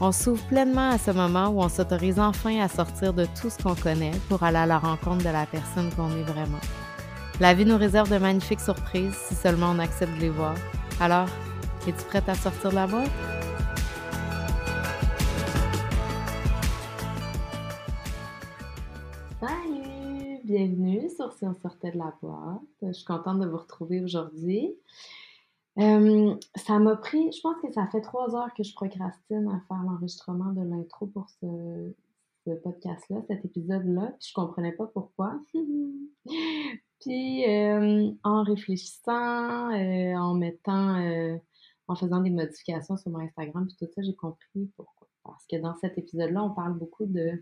On s'ouvre pleinement à ce moment où on s'autorise enfin à sortir de tout ce qu'on connaît pour aller à la rencontre de la personne qu'on est vraiment. La vie nous réserve de magnifiques surprises si seulement on accepte de les voir. Alors, es-tu prête à sortir de la boîte? Salut! Bienvenue sur Si on sortait de la boîte. Je suis contente de vous retrouver aujourd'hui. Euh, ça m'a pris, je pense que ça fait trois heures que je procrastine à faire l'enregistrement de l'intro pour ce, podcast-là, cet épisode-là, puis je comprenais pas pourquoi. puis euh, en réfléchissant, euh, en mettant, en faisant des modifications sur mon Instagram, puis tout ça, j'ai compris pourquoi. Parce que dans cet épisode-là, on parle beaucoup de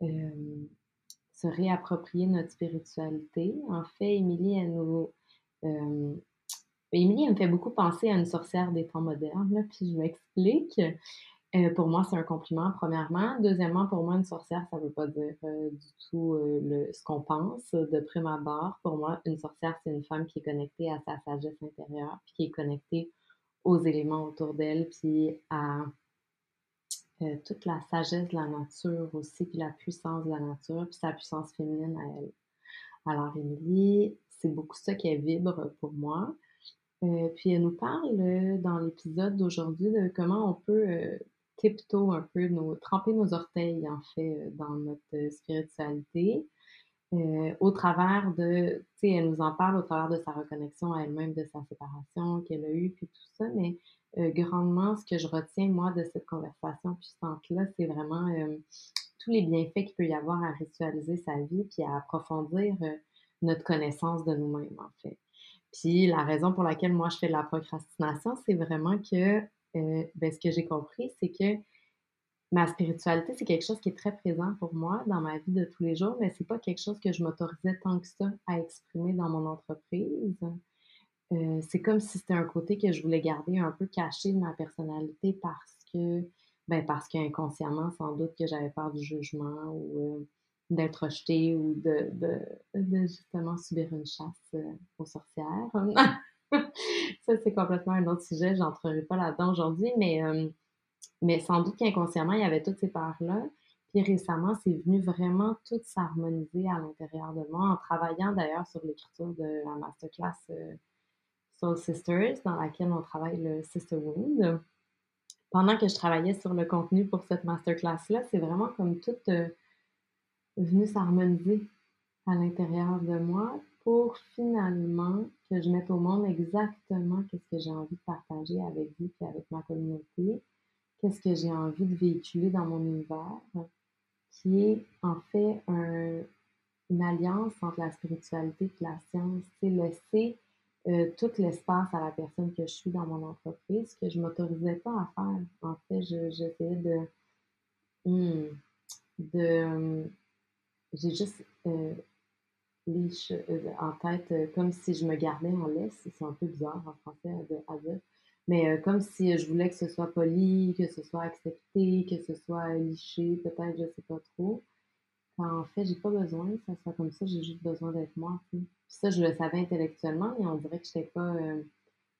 se réapproprier notre spiritualité. En fait, Émilie, elle nous Émilie, elle me fait beaucoup penser à une sorcière des temps modernes, puis je m'explique. Euh, pour moi, c'est un compliment, premièrement. Deuxièmement, pour moi, une sorcière, ça ne veut pas dire euh, du tout euh, ce qu'on pense de prime abord. Pour moi, une sorcière, c'est une femme qui est connectée à sa sagesse intérieure, puis qui est connectée aux éléments autour d'elle, puis à toute la sagesse de la nature aussi, puis la puissance de la nature, puis sa puissance féminine à elle. Alors, Émilie, c'est beaucoup ça qui vibre pour moi. Euh, puis elle nous parle euh, dans l'épisode d'aujourd'hui de comment on peut euh, tiptoe un peu, nos, tremper nos orteils en fait dans notre spiritualité. au travers de, tu sais, elle nous en parle au travers de sa reconnexion à elle-même, de sa séparation qu'elle a eue, puis tout ça, mais grandement, ce que je retiens, moi, de cette conversation puissante-là, c'est vraiment tous les bienfaits qu'il peut y avoir à ritualiser sa vie, puis à approfondir notre connaissance de nous-mêmes, en fait. Puis la raison pour laquelle moi je fais de la procrastination, c'est vraiment que euh, ben, ce que j'ai compris, c'est que ma spiritualité, c'est quelque chose qui est très présent pour moi dans ma vie de tous les jours, mais c'est pas quelque chose que je m'autorisais tant que ça à exprimer dans mon entreprise. Euh, c'est comme si c'était un côté que je voulais garder un peu caché de ma personnalité parce que, ben parce qu'inconsciemment, sans doute que j'avais peur du jugement ou euh, d'être rejeté ou de, de, justement subir une chasse euh, aux sorcières. ça, c'est complètement un autre sujet, j'entrerai pas là-dedans aujourd'hui, mais, euh, mais sans doute qu'inconsciemment, il y avait toutes ces peurs-là. Puis récemment, c'est venu vraiment tout s'harmoniser à l'intérieur de moi, en travaillant d'ailleurs sur l'écriture de la masterclass euh, Soul Sisters, dans laquelle on travaille le Sister Wound. Pendant que je travaillais sur le contenu pour cette masterclass-là, c'est vraiment comme toute venu s'harmoniser à l'intérieur de moi pour finalement que je mette au monde exactement qu'est-ce que j'ai envie de partager avec vous et avec ma communauté, qu'est-ce que j'ai envie de véhiculer dans mon univers, qui est en fait une alliance entre la spiritualité et la science. C'est laisser euh, tout l'espace à la personne que je suis dans mon entreprise, que je ne m'autorisais pas à faire. En fait, j'essayais de, hmm, de j'ai juste euh, les euh, en tête euh, comme si je me gardais en laisse. C'est un peu bizarre en français à Mais comme si je voulais que ce soit poli, que ce soit accepté, que ce soit liché, peut-être, je sais pas trop. Quand en fait, j'ai pas besoin que ça soit comme ça, j'ai juste besoin d'être moi. Puis ça, je le savais intellectuellement, mais on dirait que je n'étais pas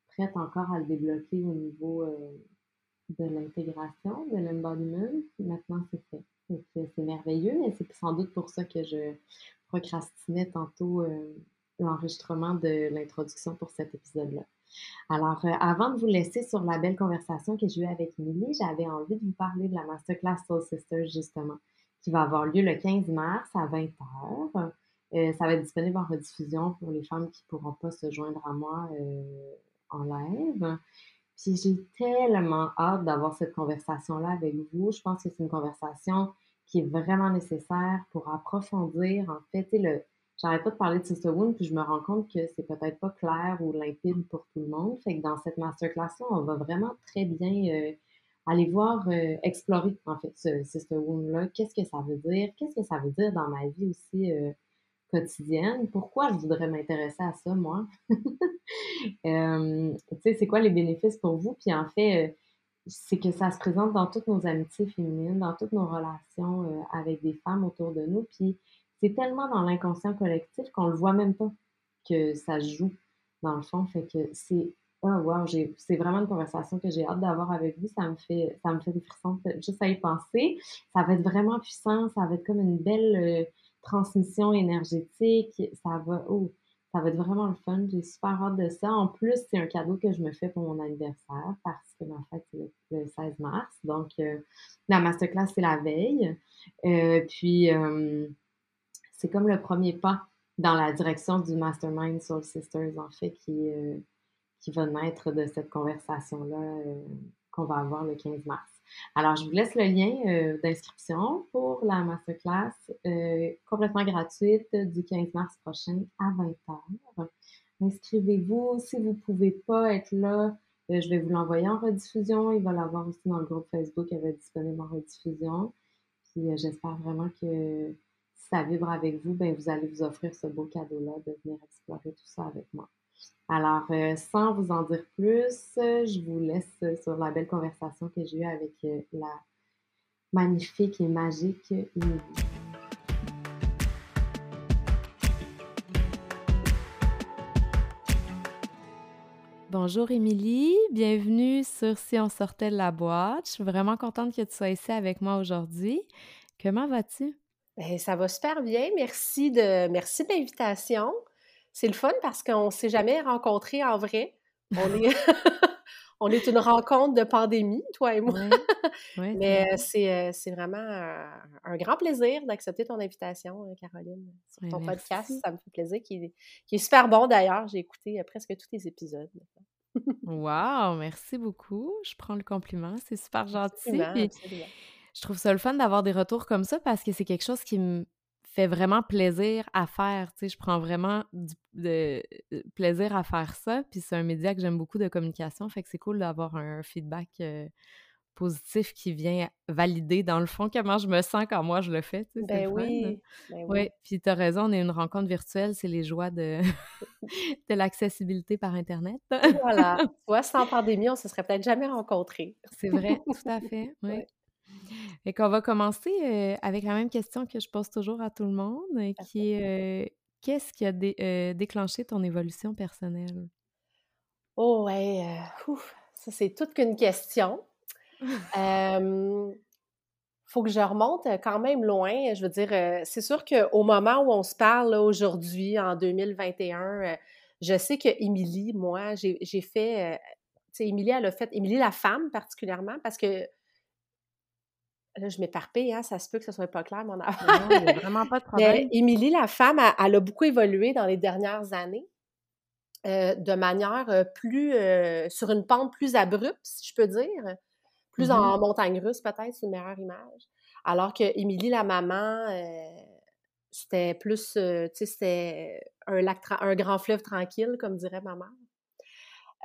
prête encore à le débloquer au niveau de l'intégration, de l'embodiment. Maintenant, c'est fait c'est merveilleux, mais c'est sans doute pour ça que je procrastinais tantôt euh, l'enregistrement de l'introduction pour cet épisode-là. Alors, euh, avant de vous laisser sur la belle conversation que j'ai eue avec Emily, j'avais envie de vous parler de la masterclass Soul Sisters, justement, qui va avoir lieu le 15 mars à 20h. Euh, ça va être disponible en rediffusion pour les femmes qui ne pourront pas se joindre à moi en live. Puis j'ai tellement hâte d'avoir cette conversation-là avec vous. Je pense que c'est une conversation qui est vraiment nécessaire pour approfondir, en fait, le, j'arrête pas de parler de Sisterhood, puis je me rends compte que c'est peut-être pas clair ou limpide pour tout le monde. Fait que dans cette masterclass-là, on va vraiment très bien euh, aller voir, euh, explorer en fait ce Sister Wound-là. Qu'est-ce que ça veut dire? Qu'est-ce que ça veut dire dans ma vie aussi euh, quotidienne? Pourquoi je voudrais m'intéresser à ça, moi? euh, tu sais, c'est quoi les bénéfices pour vous? Puis en fait, euh, c'est que ça se présente dans toutes nos amitiés féminines, dans toutes nos relations euh, avec des femmes autour de nous. Puis c'est tellement dans l'inconscient collectif qu'on le voit même pas que ça joue dans le fond. Fait que c'est Oh wow, c'est vraiment une conversation que j'ai hâte d'avoir avec vous. Ça me fait ça me fait des frissons juste à y penser. Ça va être vraiment puissant, ça va être comme une belle euh, transmission énergétique. Ça va oh, ça va être vraiment le fun. J'ai super hâte de ça. En plus, c'est un cadeau que je me fais pour mon anniversaire parce que ma fête c'est le, 16 mars. Donc euh, la masterclass c'est la veille. Euh, puis c'est comme le premier pas dans la direction du Mastermind Soul Sisters en fait qui qui va naître de cette conversation-là euh, qu'on va avoir le 15 mars. Alors, je vous laisse le lien euh, d'inscription pour la masterclass euh, complètement gratuite du 15 mars prochain à 20h. Inscrivez-vous. Si vous ne pouvez pas être là, je vais vous l'envoyer en rediffusion. Il va l'avoir aussi dans le groupe Facebook. Elle va être disponible en rediffusion. J'espère vraiment que si ça vibre avec vous, ben, vous allez vous offrir ce beau cadeau-là de venir explorer tout ça avec moi. Alors, euh, sans vous en dire plus, je vous laisse sur la belle conversation que j'ai eue avec euh, la magnifique et magique Émilie. Bonjour Émilie, bienvenue sur Si on sortait de la boîte. Je suis vraiment contente que tu sois ici avec moi aujourd'hui. Comment vas-tu? Ben, ça va super bien. Merci de merci de l'invitation c'est le fun parce qu'on ne s'est jamais rencontrés en vrai. On est, on est une rencontre de pandémie, toi et moi. Mais euh, euh, c'est, vraiment un, grand plaisir d'accepter ton invitation, euh, Caroline, sur ton podcast. Ça me fait plaisir, qui est, est super bon d'ailleurs. J'ai écouté presque tous les épisodes. wow, merci beaucoup. Je prends le compliment. C'est super gentil. je trouve ça le fun d'avoir des retours comme ça parce que c'est quelque chose qui me fait vraiment plaisir à faire. Tu sais, je prends vraiment du de, euh, plaisir à faire ça. Puis c'est un média que j'aime beaucoup de communication. Fait que c'est cool d'avoir un feedback euh, positif qui vient valider, dans le fond, comment je me sens quand moi je le fais. Tu sais, ben, oui, ben oui. Puis tu as raison, on est une rencontre virtuelle. C'est les joies de, de l'accessibilité par Internet. voilà. Toi, sans pandémie, on se serait peut-être jamais rencontrés. c'est vrai, tout à fait. Oui. Et qu'on va commencer euh, avec la même question que je pose toujours à tout le monde, euh, qui est euh, qu'est-ce qui a déclenché ton évolution personnelle? Oh ouais, ça c'est toute qu'une question. faut que je remonte quand même loin. Je veux dire, c'est sûr qu'au moment où on se parle aujourd'hui, en 2021, je sais que Émilie, moi, j'ai fait, tu sais, Émilie, elle a fait, Émilie la femme particulièrement, parce que Là, je m'éparpille, hein, ça se peut que ce soit pas clair, mon affaire. Non, il n'y a vraiment pas de problème. Émilie, la femme, elle, a beaucoup évolué dans les dernières années. Euh, de manière euh, plus euh, sur une pente plus abrupte, si je peux dire, plus en mm-hmm. montagne russe peut-être, c'est une meilleure image. Alors que Émilie, la maman, c'était plus, tu sais, c'était un lac, un grand fleuve tranquille, comme dirait ma mère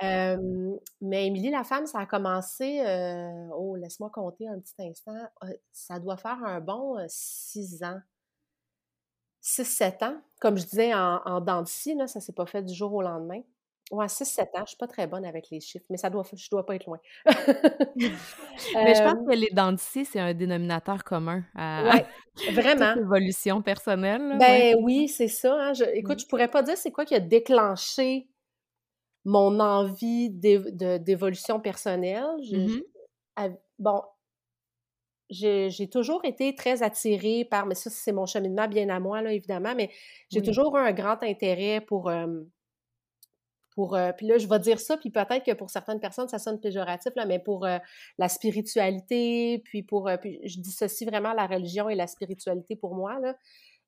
mais Émilie la femme, ça a commencé, oh, laisse-moi compter un petit instant, ça doit faire un bon six ans. 6-7 ans. Comme je disais en, en dents de scie, là, ça s'est pas fait du jour au lendemain. Ouais, 6-7 ans. Je suis pas très bonne avec les chiffres, mais ça doit, je dois pas être loin. mais je pense que les dents de scie, c'est un dénominateur commun à, vraiment. l'évolution personnelle. ben oui, c'est ça. Hein. écoute, mmh. je pourrais pas dire c'est quoi qui a déclenché mon envie d'évolution personnelle. Mmh bon, j'ai toujours été très attirée par, mais ça, c'est mon cheminement bien à moi, là, évidemment, mais j'ai toujours eu un grand intérêt pour. pour puis là, je vais dire ça, puis peut-être que pour certaines personnes, ça sonne péjoratif, là, mais pour la spiritualité, puis pour. puis je dissocie vraiment la religion et la spiritualité pour moi, là.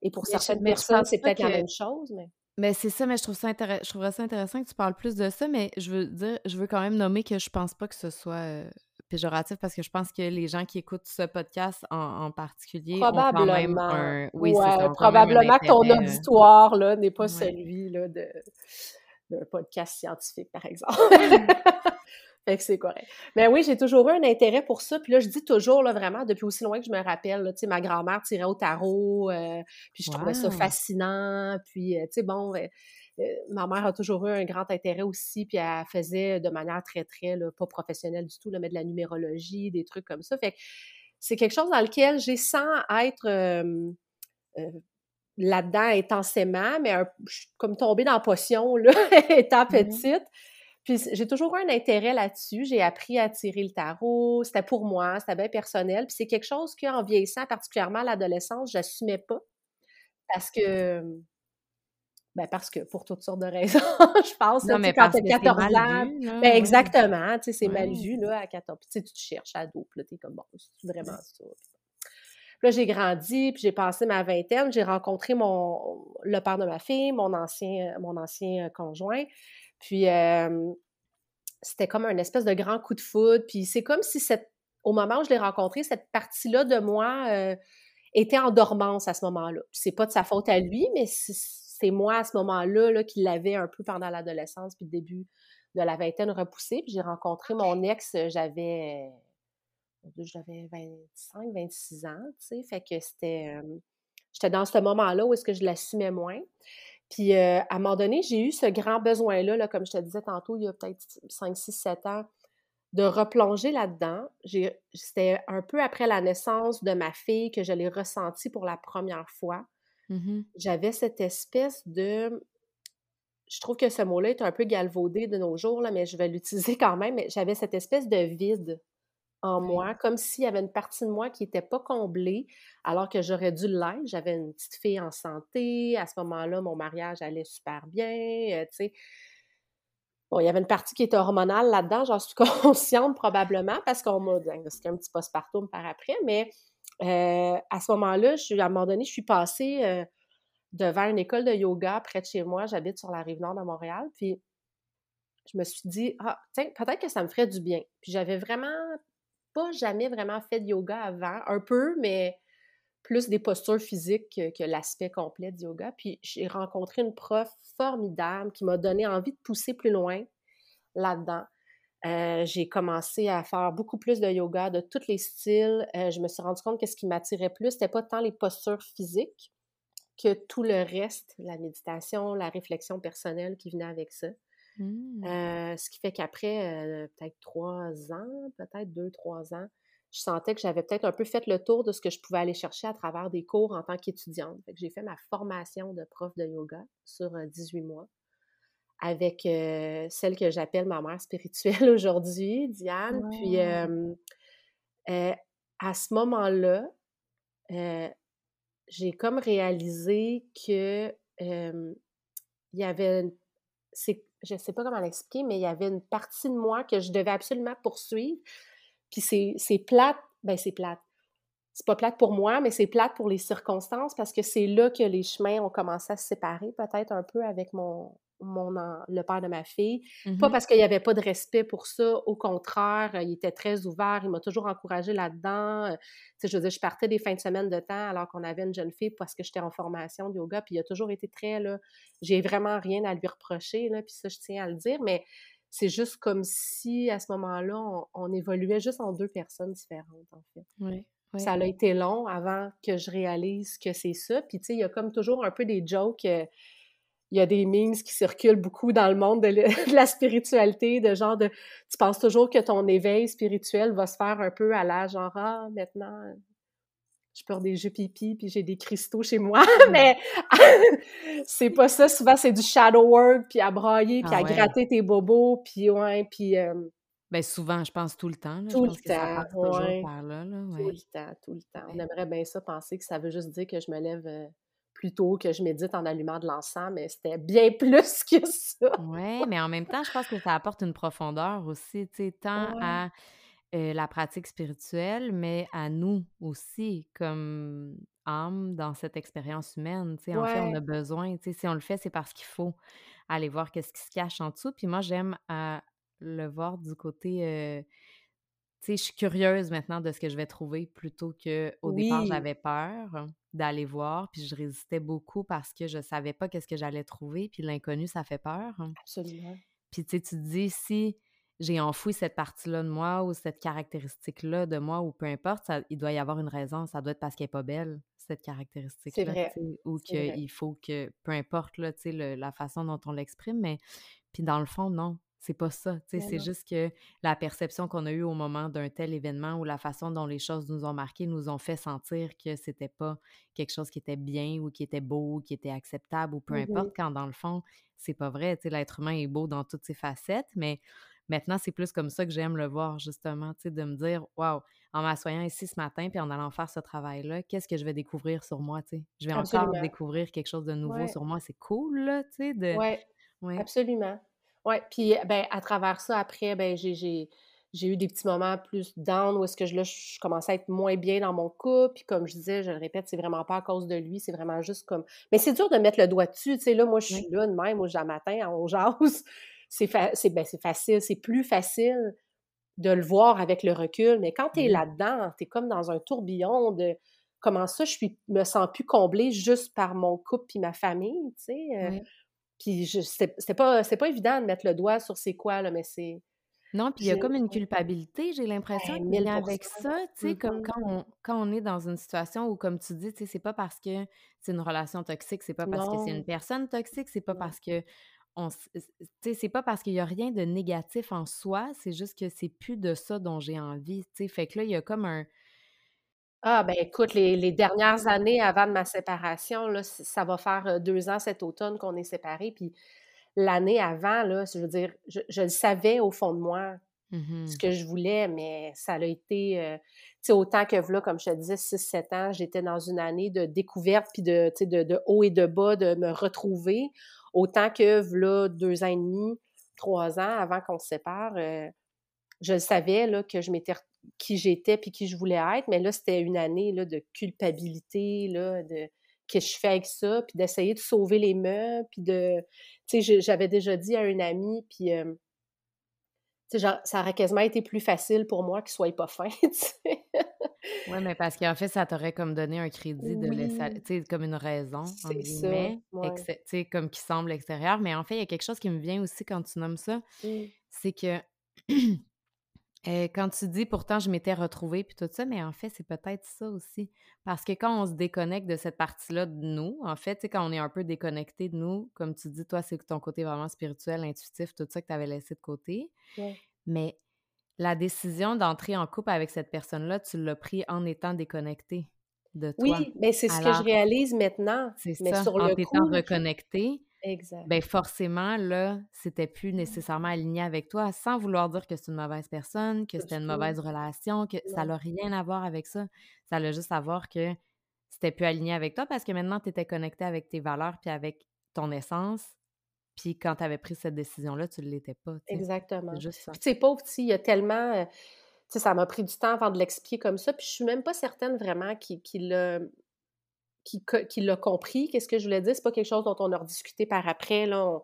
Et pour certaines personnes, c'est peut-être la même chose, mais. Mais c'est ça, mais je trouve ça intéressant. Je trouverais ça intéressant que tu parles plus de ça, mais je veux dire, je veux quand même nommer que je pense pas que ce soit euh, péjoratif parce que je pense que les gens qui écoutent ce podcast en, particulier probablement. ont quand même un. Oui, c'est ça, probablement que ton auditoire là n'est pas celui là de d'un podcast scientifique, par exemple. fait que c'est correct. Mais oui, j'ai toujours eu un intérêt pour ça. Puis là, je dis toujours, là, vraiment, depuis aussi loin que je me rappelle, tu sais, ma grand-mère tirait au tarot, euh, puis je trouvais ça fascinant. Puis, euh, tu sais, bon, euh, ma mère a toujours eu un grand intérêt aussi, puis elle faisait de manière très, très, là, pas professionnelle du tout, là, mais de la numérologie, des trucs comme ça. Fait que c'est quelque chose dans lequel j'ai, sans être là-dedans intensément, mais comme tombée dans la potion, là, étant mmh petite. Puis j'ai toujours eu un intérêt là-dessus. J'ai appris à tirer le tarot. C'était pour moi, c'était bien personnel. Puis c'est quelque chose qu'en vieillissant, particulièrement à l'adolescence, j'assumais pas. Parce que ben parce que pour toutes sortes de raisons, je pense. Non, mais quand tu 14 ans. ben exactement, tu sais, c'est mal vu là, à 14 Tu sais, tu te cherches à dos, là, t'es comme bon, c'est vraiment ça. là, j'ai grandi, puis j'ai passé ma vingtaine, j'ai rencontré mon le père de ma fille, mon ancien, mon ancien conjoint. Puis c'était comme un espèce de grand coup de foudre. Puis c'est comme si cette, au moment où je l'ai rencontré, cette partie-là de moi était en dormance à ce moment-là. c'est pas de sa faute à lui, mais c'est moi à ce moment-là là, qui l'avais un peu pendant l'adolescence puis le début de la vingtaine repoussé. Puis j'ai rencontré mon ex, j'avais j'avais 25, 26 ans, tu sais, fait que c'était j'étais dans ce moment-là où est-ce que je l'assumais moins. Puis à un moment donné, j'ai eu ce grand besoin-là, là, comme je te disais tantôt, il y a peut-être 5, 6, 7 ans, de replonger là-dedans. C'était un peu après la naissance de ma fille que je l'ai ressenti pour la première fois. Mmh J'avais cette espèce de... Je trouve que ce mot-là est un peu galvaudé de nos jours, là, mais je vais l'utiliser quand même. J'avais cette espèce de vide en moi, comme s'il y avait une partie de moi qui n'était pas comblée, alors que j'aurais dû l'être. J'avais une petite fille en santé. À ce moment-là, mon mariage allait super bien, euh, tu sais. Bon, il y avait une partie qui était hormonale là-dedans, j'en suis consciente probablement, parce qu'on m'a diagnostiqué un petit postpartum par après, mais euh, à ce moment-là, à un moment donné, je suis passée euh, devant une école de yoga près de chez moi. J'habite sur la rive nord de Montréal, puis je me suis dit, ah, tiens, peut-être que ça me ferait du bien. Puis j'avais vraiment pas jamais vraiment fait de yoga avant, un peu, mais plus des postures physiques que, l'aspect complet du yoga. Puis j'ai rencontré une prof formidable qui m'a donné envie de pousser plus loin là-dedans. Euh, j'ai commencé à faire beaucoup plus de yoga de tous les styles. Euh, je me suis rendu compte que ce qui m'attirait plus, c'était pas tant les postures physiques que tout le reste, la méditation, la réflexion personnelle qui venait avec ça. Mmh. Euh, ce qui fait qu'après peut-être trois ans, peut-être deux, trois ans, je sentais que j'avais peut-être un peu fait le tour de ce que je pouvais aller chercher à travers des cours en tant qu'étudiante. J'ai fait ma formation de prof de yoga sur 18 mois avec celle que j'appelle ma mère spirituelle aujourd'hui, Diane. Puis à ce moment-là, j'ai comme réalisé que il y avait c'est je sais pas comment l'expliquer, mais il y avait une partie de moi que je devais absolument poursuivre. Puis c'est plate, ben c'est plate. C'est pas plate pour moi, mais c'est plate pour les circonstances parce que c'est là que les chemins ont commencé à se séparer, peut-être un peu avec mon, mon le père de ma fille. Pas mmh parce qu'il n'y avait pas de respect pour ça, au contraire, il était très ouvert, il m'a toujours encouragé là-dedans. Tu sais, je veux dire, je partais des fins de semaine de temps alors qu'on avait une jeune fille parce que j'étais en formation de yoga, puis il a toujours été très, là, j'ai vraiment rien à lui reprocher, là, puis ça, je tiens à le dire, mais c'est juste comme si, à ce moment-là, on, évoluait juste en deux personnes différentes, en fait. Oui. Ça a été long avant que je réalise que c'est ça. Puis, tu sais, il y a comme toujours un peu des jokes il y a des memes qui circulent beaucoup dans le monde de, la spiritualité, de genre de tu penses toujours que ton éveil spirituel va se faire un peu à l'âge genre ah maintenant je porte des jeux pipi puis j'ai des cristaux chez moi mais c'est pas ça souvent c'est du shadow work puis à brailler puis ah à gratter tes bobos puis ouais puis euh, ben souvent, je pense tout le temps. tout le temps, ouais. Tout le temps, tout le temps. On aimerait bien ça penser que ça veut juste dire que je me lève euh, plutôt que je médite en allumant de l'encens, mais c'était bien plus que ça. oui, mais en même temps, je pense que ça apporte une profondeur aussi, tu sais, tant à la pratique spirituelle, mais à nous aussi, comme âme dans cette expérience humaine. Tu sais, en fait, on a besoin, tu sais, si on le fait, c'est parce qu'il faut aller voir qu'est-ce qui se cache en dessous. Puis moi, j'aime le voir du côté... tu sais, je suis curieuse maintenant de ce que je vais trouver plutôt qu'au au départ, j'avais peur. D'aller voir, puis je résistais beaucoup parce que je savais pas qu'est-ce que j'allais trouver, puis l'inconnu, ça fait peur. Absolument. Puis tu sais, tu te dis, si j'ai enfoui cette partie-là de moi ou cette caractéristique-là de moi ou peu importe, il doit y avoir une raison. Ça doit être parce qu'elle n'est pas belle, cette caractéristique-là. C'est vrai. Ou qu'il faut que, peu importe là, le, la façon dont on l'exprime, mais puis dans le fond, non. C'est pas ça. C'est juste que la perception qu'on a eue au moment d'un tel événement ou la façon dont les choses nous ont marqués nous ont fait sentir que c'était pas quelque chose qui était bien ou qui était beau ou qui était acceptable ou peu mmh importe, quand dans le fond, c'est pas vrai. L'être humain est beau dans toutes ses facettes, mais maintenant, c'est plus comme ça que j'aime le voir, justement, de me dire, waouh, en m'assoyant ici ce matin puis en allant faire ce travail-là, qu'est-ce que je vais découvrir sur moi, Je vais encore découvrir quelque chose de nouveau sur moi. C'est cool, là, tu sais, de... Ouais, absolument. Oui, puis ben, à travers ça, après, ben, j'ai eu des petits moments plus down où est-ce que je, là, je commençais à être moins bien dans mon couple. Puis comme je disais, je le répète, c'est vraiment pas à cause de lui, c'est vraiment juste comme. Mais c'est dur de mettre le doigt dessus. Tu sais, là, moi, je suis là de même, j'ai matin, on jase. C'est ben, facile, c'est plus facile de le voir avec le recul. Mais quand tu es là-dedans, tu es comme dans un tourbillon de comment ça, je suis, me sens plus comblée juste par mon couple puis ma famille, tu sais. Euh, puis c'était pas, pas évident de mettre le doigt sur c'est quoi, là, mais c'est. Non, puis il y a comme une culpabilité, j'ai l'impression, qu'il avec ça, tu sais, comme quand on, quand on est dans une situation où, comme tu dis, tu sais, c'est pas parce que c'est une relation toxique, c'est pas parce que c'est une personne toxique, c'est pas parce que on, c'est pas parce qu'il y a rien de négatif en soi, c'est juste que c'est plus de ça dont j'ai envie, tu sais, fait que là, il y a comme un, ah, ben écoute, les, dernières années avant de ma séparation, là, ça va faire deux ans cet automne qu'on est séparés. Puis l'année avant, là, je veux dire, je, le savais au fond de moi mmh ce que je voulais, mais ça a été, tu sais, autant que là, comme je te disais, 6-7 ans, j'étais dans une année de découverte, puis de, de, de haut et de bas, de me retrouver, autant que là, deux ans et demi, trois ans avant qu'on se sépare, je le savais là, que je m'étais qui j'étais puis qui je voulais être, mais là, c'était une année là, de culpabilité, là, de que je fais avec ça, puis d'essayer de sauver les meubles, puis de... Tu sais, j'avais déjà dit à un ami, puis... Euh, tu sais, ça aurait quasiment été plus facile pour moi qu'il soit pas fin, tu sais. Oui, mais parce qu'en fait, ça t'aurait comme donné un crédit de laisser, tu sais, comme une raison, c'est ça, tu sais, comme qui semble extérieur. Mais en fait, il y a quelque chose qui me vient aussi quand tu nommes ça, mmh. c'est que quand tu dis pourtant je m'étais retrouvée puis tout ça, mais en fait, c'est peut-être ça aussi. Parce que quand on se déconnecte de cette partie-là de nous, en fait, quand on est un peu déconnecté de nous, comme tu dis, toi, c'est ton côté vraiment spirituel, intuitif, tout ça que tu avais laissé de côté. Mais la décision d'entrer en couple avec cette personne-là, tu l'as pris en étant déconnecté de toi. Oui, mais c'est ce que je réalise maintenant. C'est ça, sur en étant reconnecté Exact. Ben forcément, là, c'était plus nécessairement aligné avec toi, sans vouloir dire que c'est une mauvaise personne, que c'était une mauvaise relation, que ça n'a rien à voir avec ça. Ça a juste à voir que c'était plus aligné avec toi parce que maintenant, tu étais connecté avec tes valeurs puis avec ton essence. Puis quand tu avais pris cette décision-là, tu ne l'étais pas. Exactement. Juste ça. Puis tu sais, pauvre il y a tellement. Euh, tu sais, ça m'a pris du temps avant de l'expliquer comme ça. Puis je suis même pas certaine vraiment qu'il l'a qui, l'a compris. Qu'est-ce que je voulais dire? C'est pas quelque chose dont on a rediscuté par après. Là,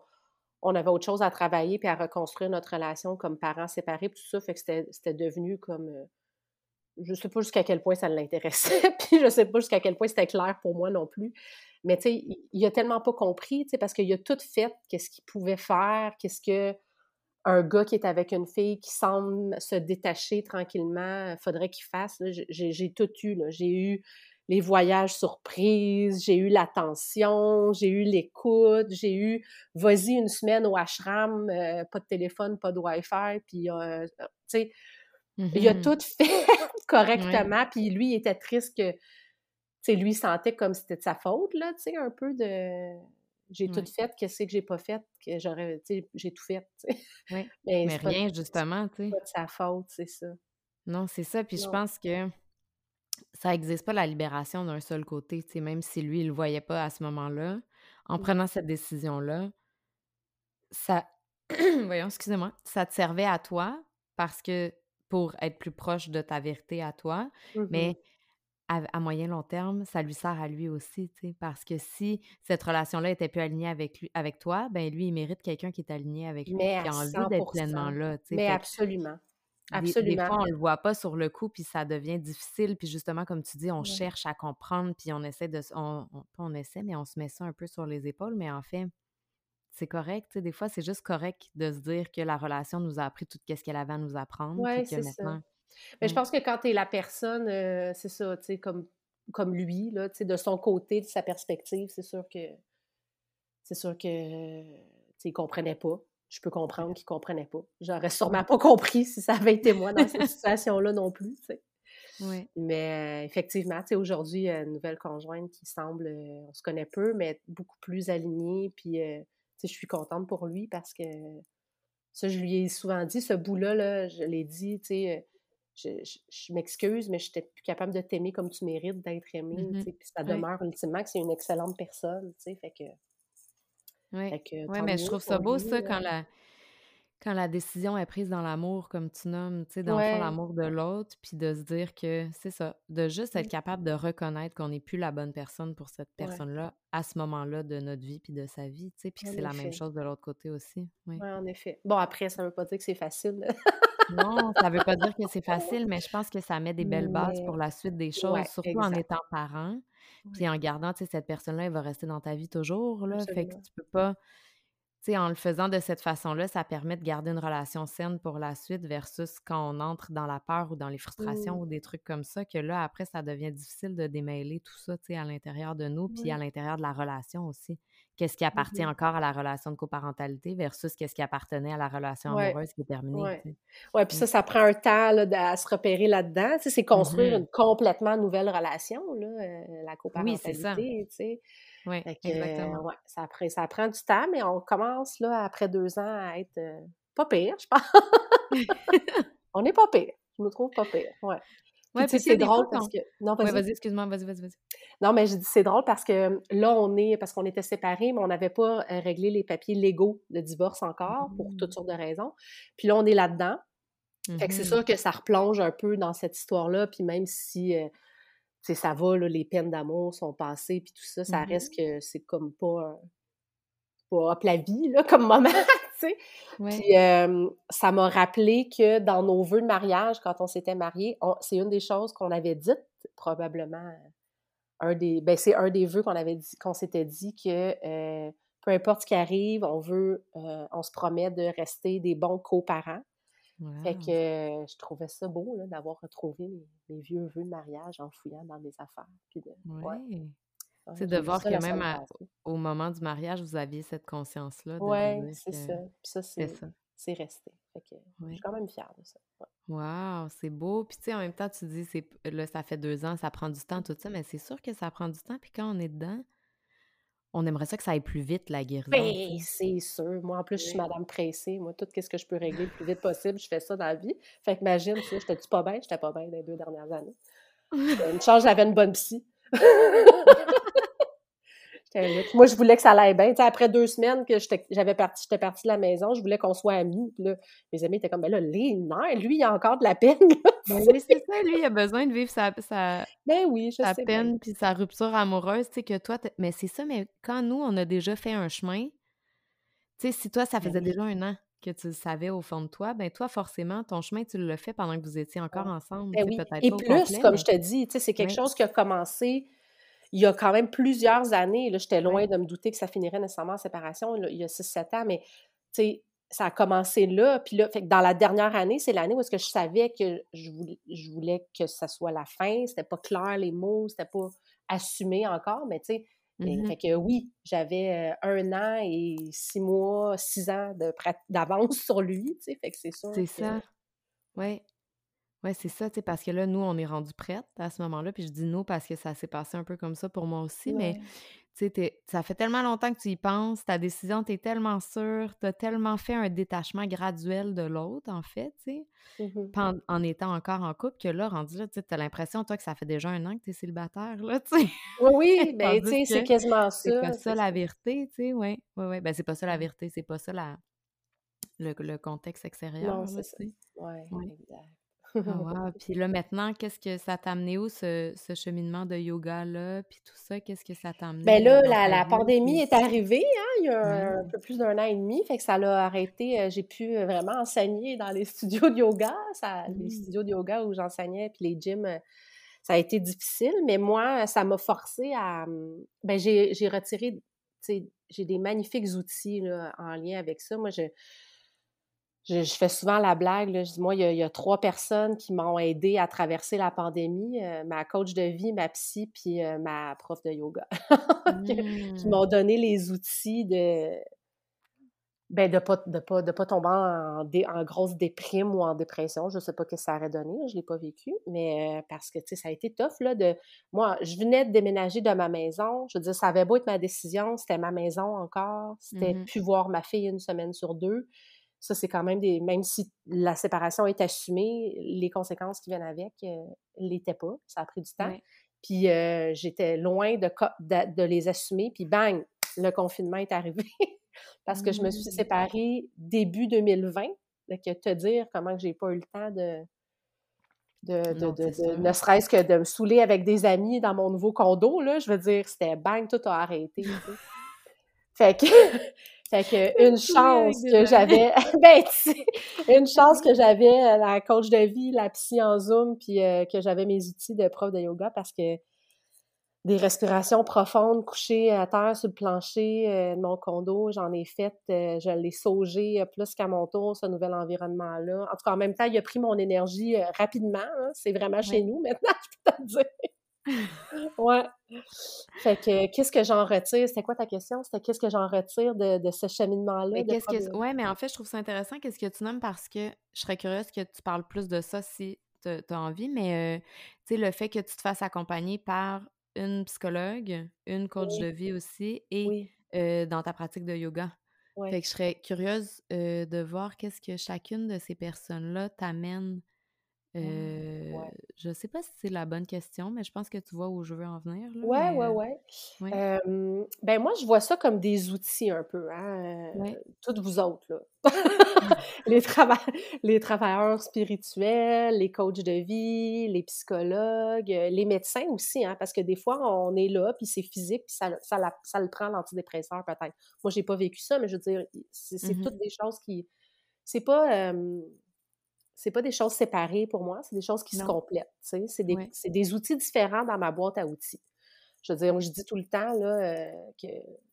on, avait autre chose à travailler puis à reconstruire notre relation comme parents séparés, tout ça. Fait que c'était devenu comme. Euh, je sais pas jusqu'à quel point ça l'intéressait, puis je sais pas jusqu'à quel point c'était clair pour moi non plus. Mais tu sais, il, a tellement pas compris, tu sais, parce qu'il a tout fait, qu'est-ce qu'il pouvait faire, qu'est-ce que un gars qui est avec une fille qui semble se détacher tranquillement, faudrait qu'il fasse. J'ai tout eu. J'ai eu les voyages surprises, j'ai eu l'attention, j'ai eu l'écoute, j'ai eu vas-y une semaine au ashram, euh, pas de téléphone, pas de Wi-Fi, puis euh, euh, tu sais, il a mm-hmm. tout fait correctement, puis lui, il était triste que, tu sais, lui sentait comme si c'était de sa faute, là, tu sais, un peu de j'ai tout fait, qu'est-ce que j'ai pas fait, que j'aurais, tu sais, j'ai tout fait, tu sais. Mais, Mais rien, justement, tu sais. pas de sa faute, c'est ça. Non, c'est ça, puis je pense que ça n'existe pas la libération d'un seul côté, tu sais, même si lui, il ne le voyait pas à ce moment-là. En prenant cette décision-là, ça, voyons, excusez-moi, ça te servait à toi parce que pour être plus proche de ta vérité à toi, mmh mais à, moyen long terme, ça lui sert à lui aussi, tu sais, parce que si cette relation-là était plus alignée avec lui, avec toi, ben lui, il mérite quelqu'un qui est aligné avec lui, qui a envie d'être pleinement là, tu sais. Mais absolument. Absolument. Des, fois, on le voit pas sur le coup, puis ça devient difficile. Puis justement, comme tu dis, on cherche à comprendre, puis on essaie de... On, pas on essaie, mais on se met ça un peu sur les épaules. Mais en fait, c'est correct. Des fois, c'est juste correct de se dire que la relation nous a appris tout ce qu'elle avait à nous apprendre. Oui, c'est ça. Mais je pense que quand tu es la personne, euh, c'est ça, tu sais, comme, comme lui, là, tu sais, de son côté, de sa perspective, c'est sûr que... C'est sûr que... Tu sais, il comprenait pas je peux comprendre qu'ils ne comprenaient pas. J'aurais sûrement pas compris si ça avait été moi dans cette situation-là non plus. Oui. Mais effectivement, aujourd'hui, une nouvelle conjointe qui semble, on se connaît peu, mais beaucoup plus alignée. Puis, je suis contente pour lui parce que ça, je lui ai souvent dit, ce bout-là, là, je l'ai dit, tu sais, je, m'excuse, mais je n'étais plus capable de t'aimer comme tu mérites d'être aimé. Mmh puis ça demeure ultimement que c'est une excellente personne. Fait que oui, ouais, mais je trouve ça beau, ça, quand la, quand la décision est prise dans l'amour, comme tu nommes, tu sais, dans l'amour de l'autre, puis de se dire que c'est ça, de juste être capable de reconnaître qu'on n'est plus la bonne personne pour cette personne-là à ce moment-là de notre vie puis de sa vie, tu sais, puis que c'est la même chose de l'autre côté aussi. Oui, ouais, en effet. Bon, après, ça ne veut pas dire que c'est facile. Non, ça ne veut pas dire que c'est facile, mais je pense que ça met des belles bases pour la suite des choses, surtout en étant parent. Puis en gardant, tu sais, cette personne-là, elle va rester dans ta vie toujours, là. Fait que tu peux pas... Tu sais, en le faisant de cette façon-là, ça permet de garder une relation saine pour la suite versus quand on entre dans la peur ou dans les frustrations mmh. ou des trucs comme ça, que là, après, ça devient difficile de démêler tout ça, tu sais, à l'intérieur de nous, puis à l'intérieur de la relation aussi qu'est-ce qui appartient mmh encore à la relation de coparentalité versus qu'est-ce qui appartenait à la relation amoureuse qui est terminée. Oui, ouais, puis ça, ça prend un temps là, à se repérer là-dedans. c'est construire mmh une complètement nouvelle relation, là, euh, la coparentalité. Oui, c'est ça. Oui, exactement. ouais, ça, ça prend du temps, mais on commence là, après deux ans à être euh, pas pire, je pense. on n'est pas pire. Je me trouve pas pire. Ouais. Ouais, c'est drôle parce que. Non, vas-y. vas-y, excuse-moi, vas-y, vas-y, vas-y. Non, mais je dis c'est drôle parce que là, on est, parce qu'on était séparés, mais on n'avait pas euh, réglé les papiers légaux de divorce encore pour toutes mmh. sortes de raisons. Puis là, on est là-dedans. Fait que c'est mmh sûr que ça replonge un peu dans cette histoire-là. Puis même si euh, ça va, là, les peines d'amour sont passées, puis tout ça, ça mmh reste que c'est comme pas, pas hop la vie, là, comme moment. Puis ça m'a rappelé que dans nos vœux de mariage, quand on s'était mariés, c'est une des choses qu'on avait dites, probablement un des. Ben, c'est un des vœux qu'on avait dit, qu'on s'était dit que peu importe ce qui arrive, on veut, on se promet de rester des bons coparents. Fait que je trouvais ça beau d'avoir retrouvé mes, vieux vœux de mariage en fouillant dans mes affaires. Puis de, c'est de voir que même au moment du mariage, vous aviez cette conscience-là. Oui, c'est ça. Puis ça, c'est resté. Fait que Je suis quand même fière de ça. Wow, c'est beau. Puis tu sais, en même temps, tu dis, c'est là, ça fait deux ans, ça prend du temps, tout ça, mais c'est sûr que ça prend du temps. Puis quand on est dedans, on aimerait ça que ça aille plus vite, la guérison. Ben, c'est sûr. Moi, en plus, je suis madame pressée. Moi, tout ce que je peux régler le plus vite possible, je fais ça dans la vie. Fait que imagine, ça, j'étais-tu pas bien? J'étais pas bien les deux dernières années. Une chance, j'avais une bonne psy. Moi, je voulais que ça aille bien. après deux semaines que j'avais parti, j'étais partie de la maison, je voulais qu'on soit amis. Puis là, mes amis étaient comme, ben là, les lui, il a encore de la peine. Ben c'est ça, lui, il a besoin de vivre sa, sa, ben oui, sa peine puis sa rupture amoureuse. Tu sais, que toi, mais c'est ça, mais quand nous, on a déjà fait un chemin, tu sais, si toi, ça ben faisait déjà un an que tu le savais au fond de toi, ben toi, forcément, ton chemin, tu l'as fait pendant que vous étiez encore ensemble. Ben oui. Et plus, comme je te dis, c'est quelque chose qui a commencé il y a quand même plusieurs années, là, j'étais loin de me douter que ça finirait nécessairement en séparation, il y a 6-7 ans, mais ça a commencé là. Puis là, fait que dans la dernière année, c'est l'année où est-ce que je savais que je voulais, je voulais que ça soit la fin. C'était pas clair les mots, c'était pas assumé encore, mais tu sais, mmh fait que oui, j'avais un an et six mois, six ans d'avance sur lui, tu sais, fait que c'est ça. C'est ça. Oui. C'est ça, tu sais, parce que là, nous, on est rendu prête à ce moment-là. Puis je dis nous parce que ça s'est passé un peu comme ça pour moi aussi. Mais tu sais, ça fait tellement longtemps que tu y penses, ta décision, tu es tellement sûre, tu as tellement fait un détachement graduel de l'autre, en fait, tu sais, mmh en, étant encore en couple, que là, rendu là, tu as l'impression, toi, que ça fait déjà un an que tu es célibataire, là, tu sais. Oui, oui, ben, tu sais, c'est quasiment ça. C'est pas ça la vérité, tu sais, oui, oui, oui. Ben, c'est pas ça la vérité, c'est pas ça la... le, le contexte extérieur. Non, c'est ça. Oui, ouais. exact. Ah Puis là, maintenant, qu'est-ce que ça t'a amené où, ce, cheminement de yoga-là? Puis tout ça, qu'est-ce que ça t'a amené? Bien là, la, pandémie est arrivée, hein? Il y a un, peu plus d'un an et demi, fait que ça l'a arrêté. J'ai pu vraiment enseigner dans les studios de yoga, ça, les mmh. studios de yoga où j'enseignais, puis les gyms, ça a été difficile, mais moi, ça m'a forcé à. Mmh, ben, j'ai retiré, j'ai des magnifiques outils là, en lien avec ça. Moi, je, je, fais souvent la blague, je dis, moi, il y, a, trois personnes qui m'ont aidé à traverser la pandémie, euh, ma coach de vie, ma psy, puis euh, ma prof de yoga, qui mmh. m'ont donné les outils de ben de ne pas, de pas, de pas tomber en, en, grosse déprime ou en dépression. Je ne sais pas ce que ça aurait donné, je ne l'ai pas vécu, mais euh, parce que, ça a été tough, là, de... Moi, je venais de déménager de ma maison, je veux dire, ça avait beau être ma décision, c'était ma maison encore, c'était mmh pu voir ma fille une semaine sur deux, ça, c'est quand même des. Même si la séparation est assumée, les conséquences qui viennent avec ne euh, l'étaient pas. Ça a pris du temps. Puis euh, j'étais loin de, de, les assumer. Puis bang, le confinement est arrivé. Parce que je me suis mmh. séparée début 2020. Que te dire comment j'ai pas eu le temps de. De, de, ne serait-ce que de me saouler avec des amis dans mon nouveau condo, là, je veux dire, c'était bang, tout a arrêté. fait que fait que une chance que j'avais, ben, une chance que j'avais euh, la coach de vie, la psy en Zoom, puis euh, que j'avais mes outils de prof de yoga parce que des respirations profondes, couchées à terre sur le plancher euh, de mon condo, j'en ai fait, je l'ai saugé plus qu'à mon tour, ce nouvel environnement-là. En tout cas, en même temps, il a pris mon énergie rapidement. Hein. c'est vraiment chez nous maintenant, je peux te dire ouais. Fait que qu'est-ce que j'en retire? C'était quoi ta question? C'était qu'est-ce que j'en retire de, de ce cheminement-là? Que... Ouais, mais en fait, je trouve ça intéressant. Qu'est-ce que tu nommes parce que je serais curieuse que tu parles plus de ça si tu as envie, mais euh, tu sais, le fait que tu te fasses accompagner par une psychologue, une coach de vie aussi et euh, dans ta pratique de yoga. Fait que je serais curieuse euh, de voir qu'est-ce que chacune de ces personnes-là t'amène Mmh. Je sais pas si c'est la bonne question, mais je pense que tu vois où je veux en venir. Oui, ouais, ouais, ouais, ben moi, je vois ça comme des outils un peu, hein, toutes vous autres, là. les, les travailleurs spirituels, les coachs de vie, les psychologues, les médecins aussi, hein, parce que des fois, on est là, puis c'est physique, puis ça, ça, ça, le prend l'antidépresseur peut-être. Moi, j'ai pas vécu ça, mais je veux dire, c'est mmh toutes des choses qui... C'est pas c'est pas des choses séparées pour moi, c'est des choses qui se complètent. C'est des, des, outils différents dans ma boîte à outils. Je veux dire, je dis tout le temps là, euh, que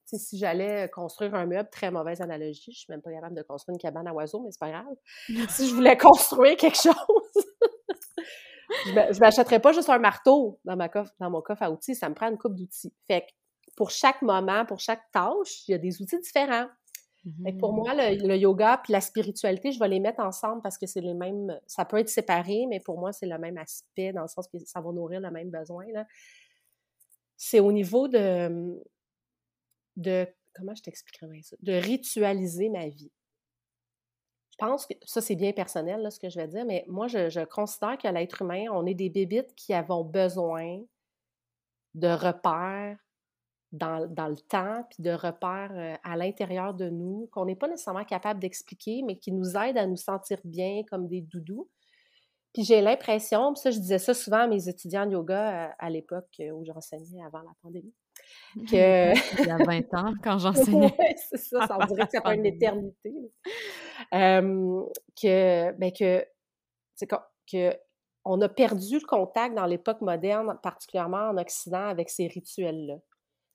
si j'allais construire un meuble, très mauvaise analogie, je suis même pas capable de construire une cabane à oiseaux, mais c'est pas grave. si je voulais construire quelque chose, je m'achèterais pas juste un marteau dans, ma coffre, dans mon coffre à outils, ça me prend une coupe d'outils. Fait que pour chaque moment, pour chaque tâche, il y a des outils différents pour mmh. moi, le, yoga puis la spiritualité, je vais les mettre ensemble parce que c'est les mêmes. Ça peut être séparé, mais pour moi, c'est le même aspect dans le sens que ça va nourrir le même besoin. C'est au niveau de, de. Comment je t'expliquerais ça? De ritualiser ma vie. Je pense que ça, c'est bien personnel, là, ce que je vais dire, mais moi, je, je considère que l'être humain, on est des bébites qui avons besoin de repères, dans, le temps, puis de repères euh, à l'intérieur de nous qu'on n'est pas nécessairement capable d'expliquer, mais qui nous aident à nous sentir bien comme des doudous. Puis j'ai l'impression, puis ça, je disais ça souvent à mes étudiants de yoga euh, à, l'époque euh, où j'enseignais avant la pandémie. Que... Il y a 20 ans, quand j'enseignais. c'est ça, ça dirait que ça fait une éternité. que, ben que, c'est que on a perdu le contact dans l'époque moderne, particulièrement en Occident, avec ces rituels-là.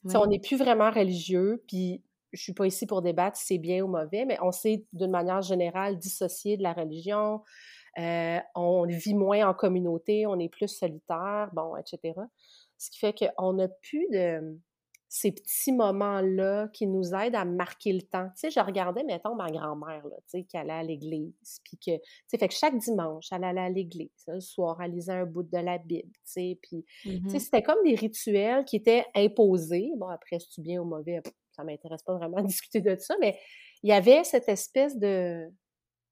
On n'est plus vraiment religieux, puis je suis pas ici pour débattre si c'est bien ou mauvais, mais on s'est d'une manière générale dissocié de la religion. Euh, on vit moins en communauté, on est plus solitaire, bon, etc. Ce qui fait qu'on n'a plus de, ces petits moments-là qui nous aident à marquer le temps. Tu sais, je regardais, mettons, ma grand-mère, là, tu sais, qui allait à l'église, puis que, tu sais, fait que chaque dimanche, elle allait à l'église, le soir, elle lisait un bout de la Bible, tu sais, puis, tu sais, mmh c'était comme des rituels qui étaient imposés. Bon, après, si tu bien ou mauvais, ça m'intéresse pas vraiment de discuter de ça, mais il y avait cette espèce de,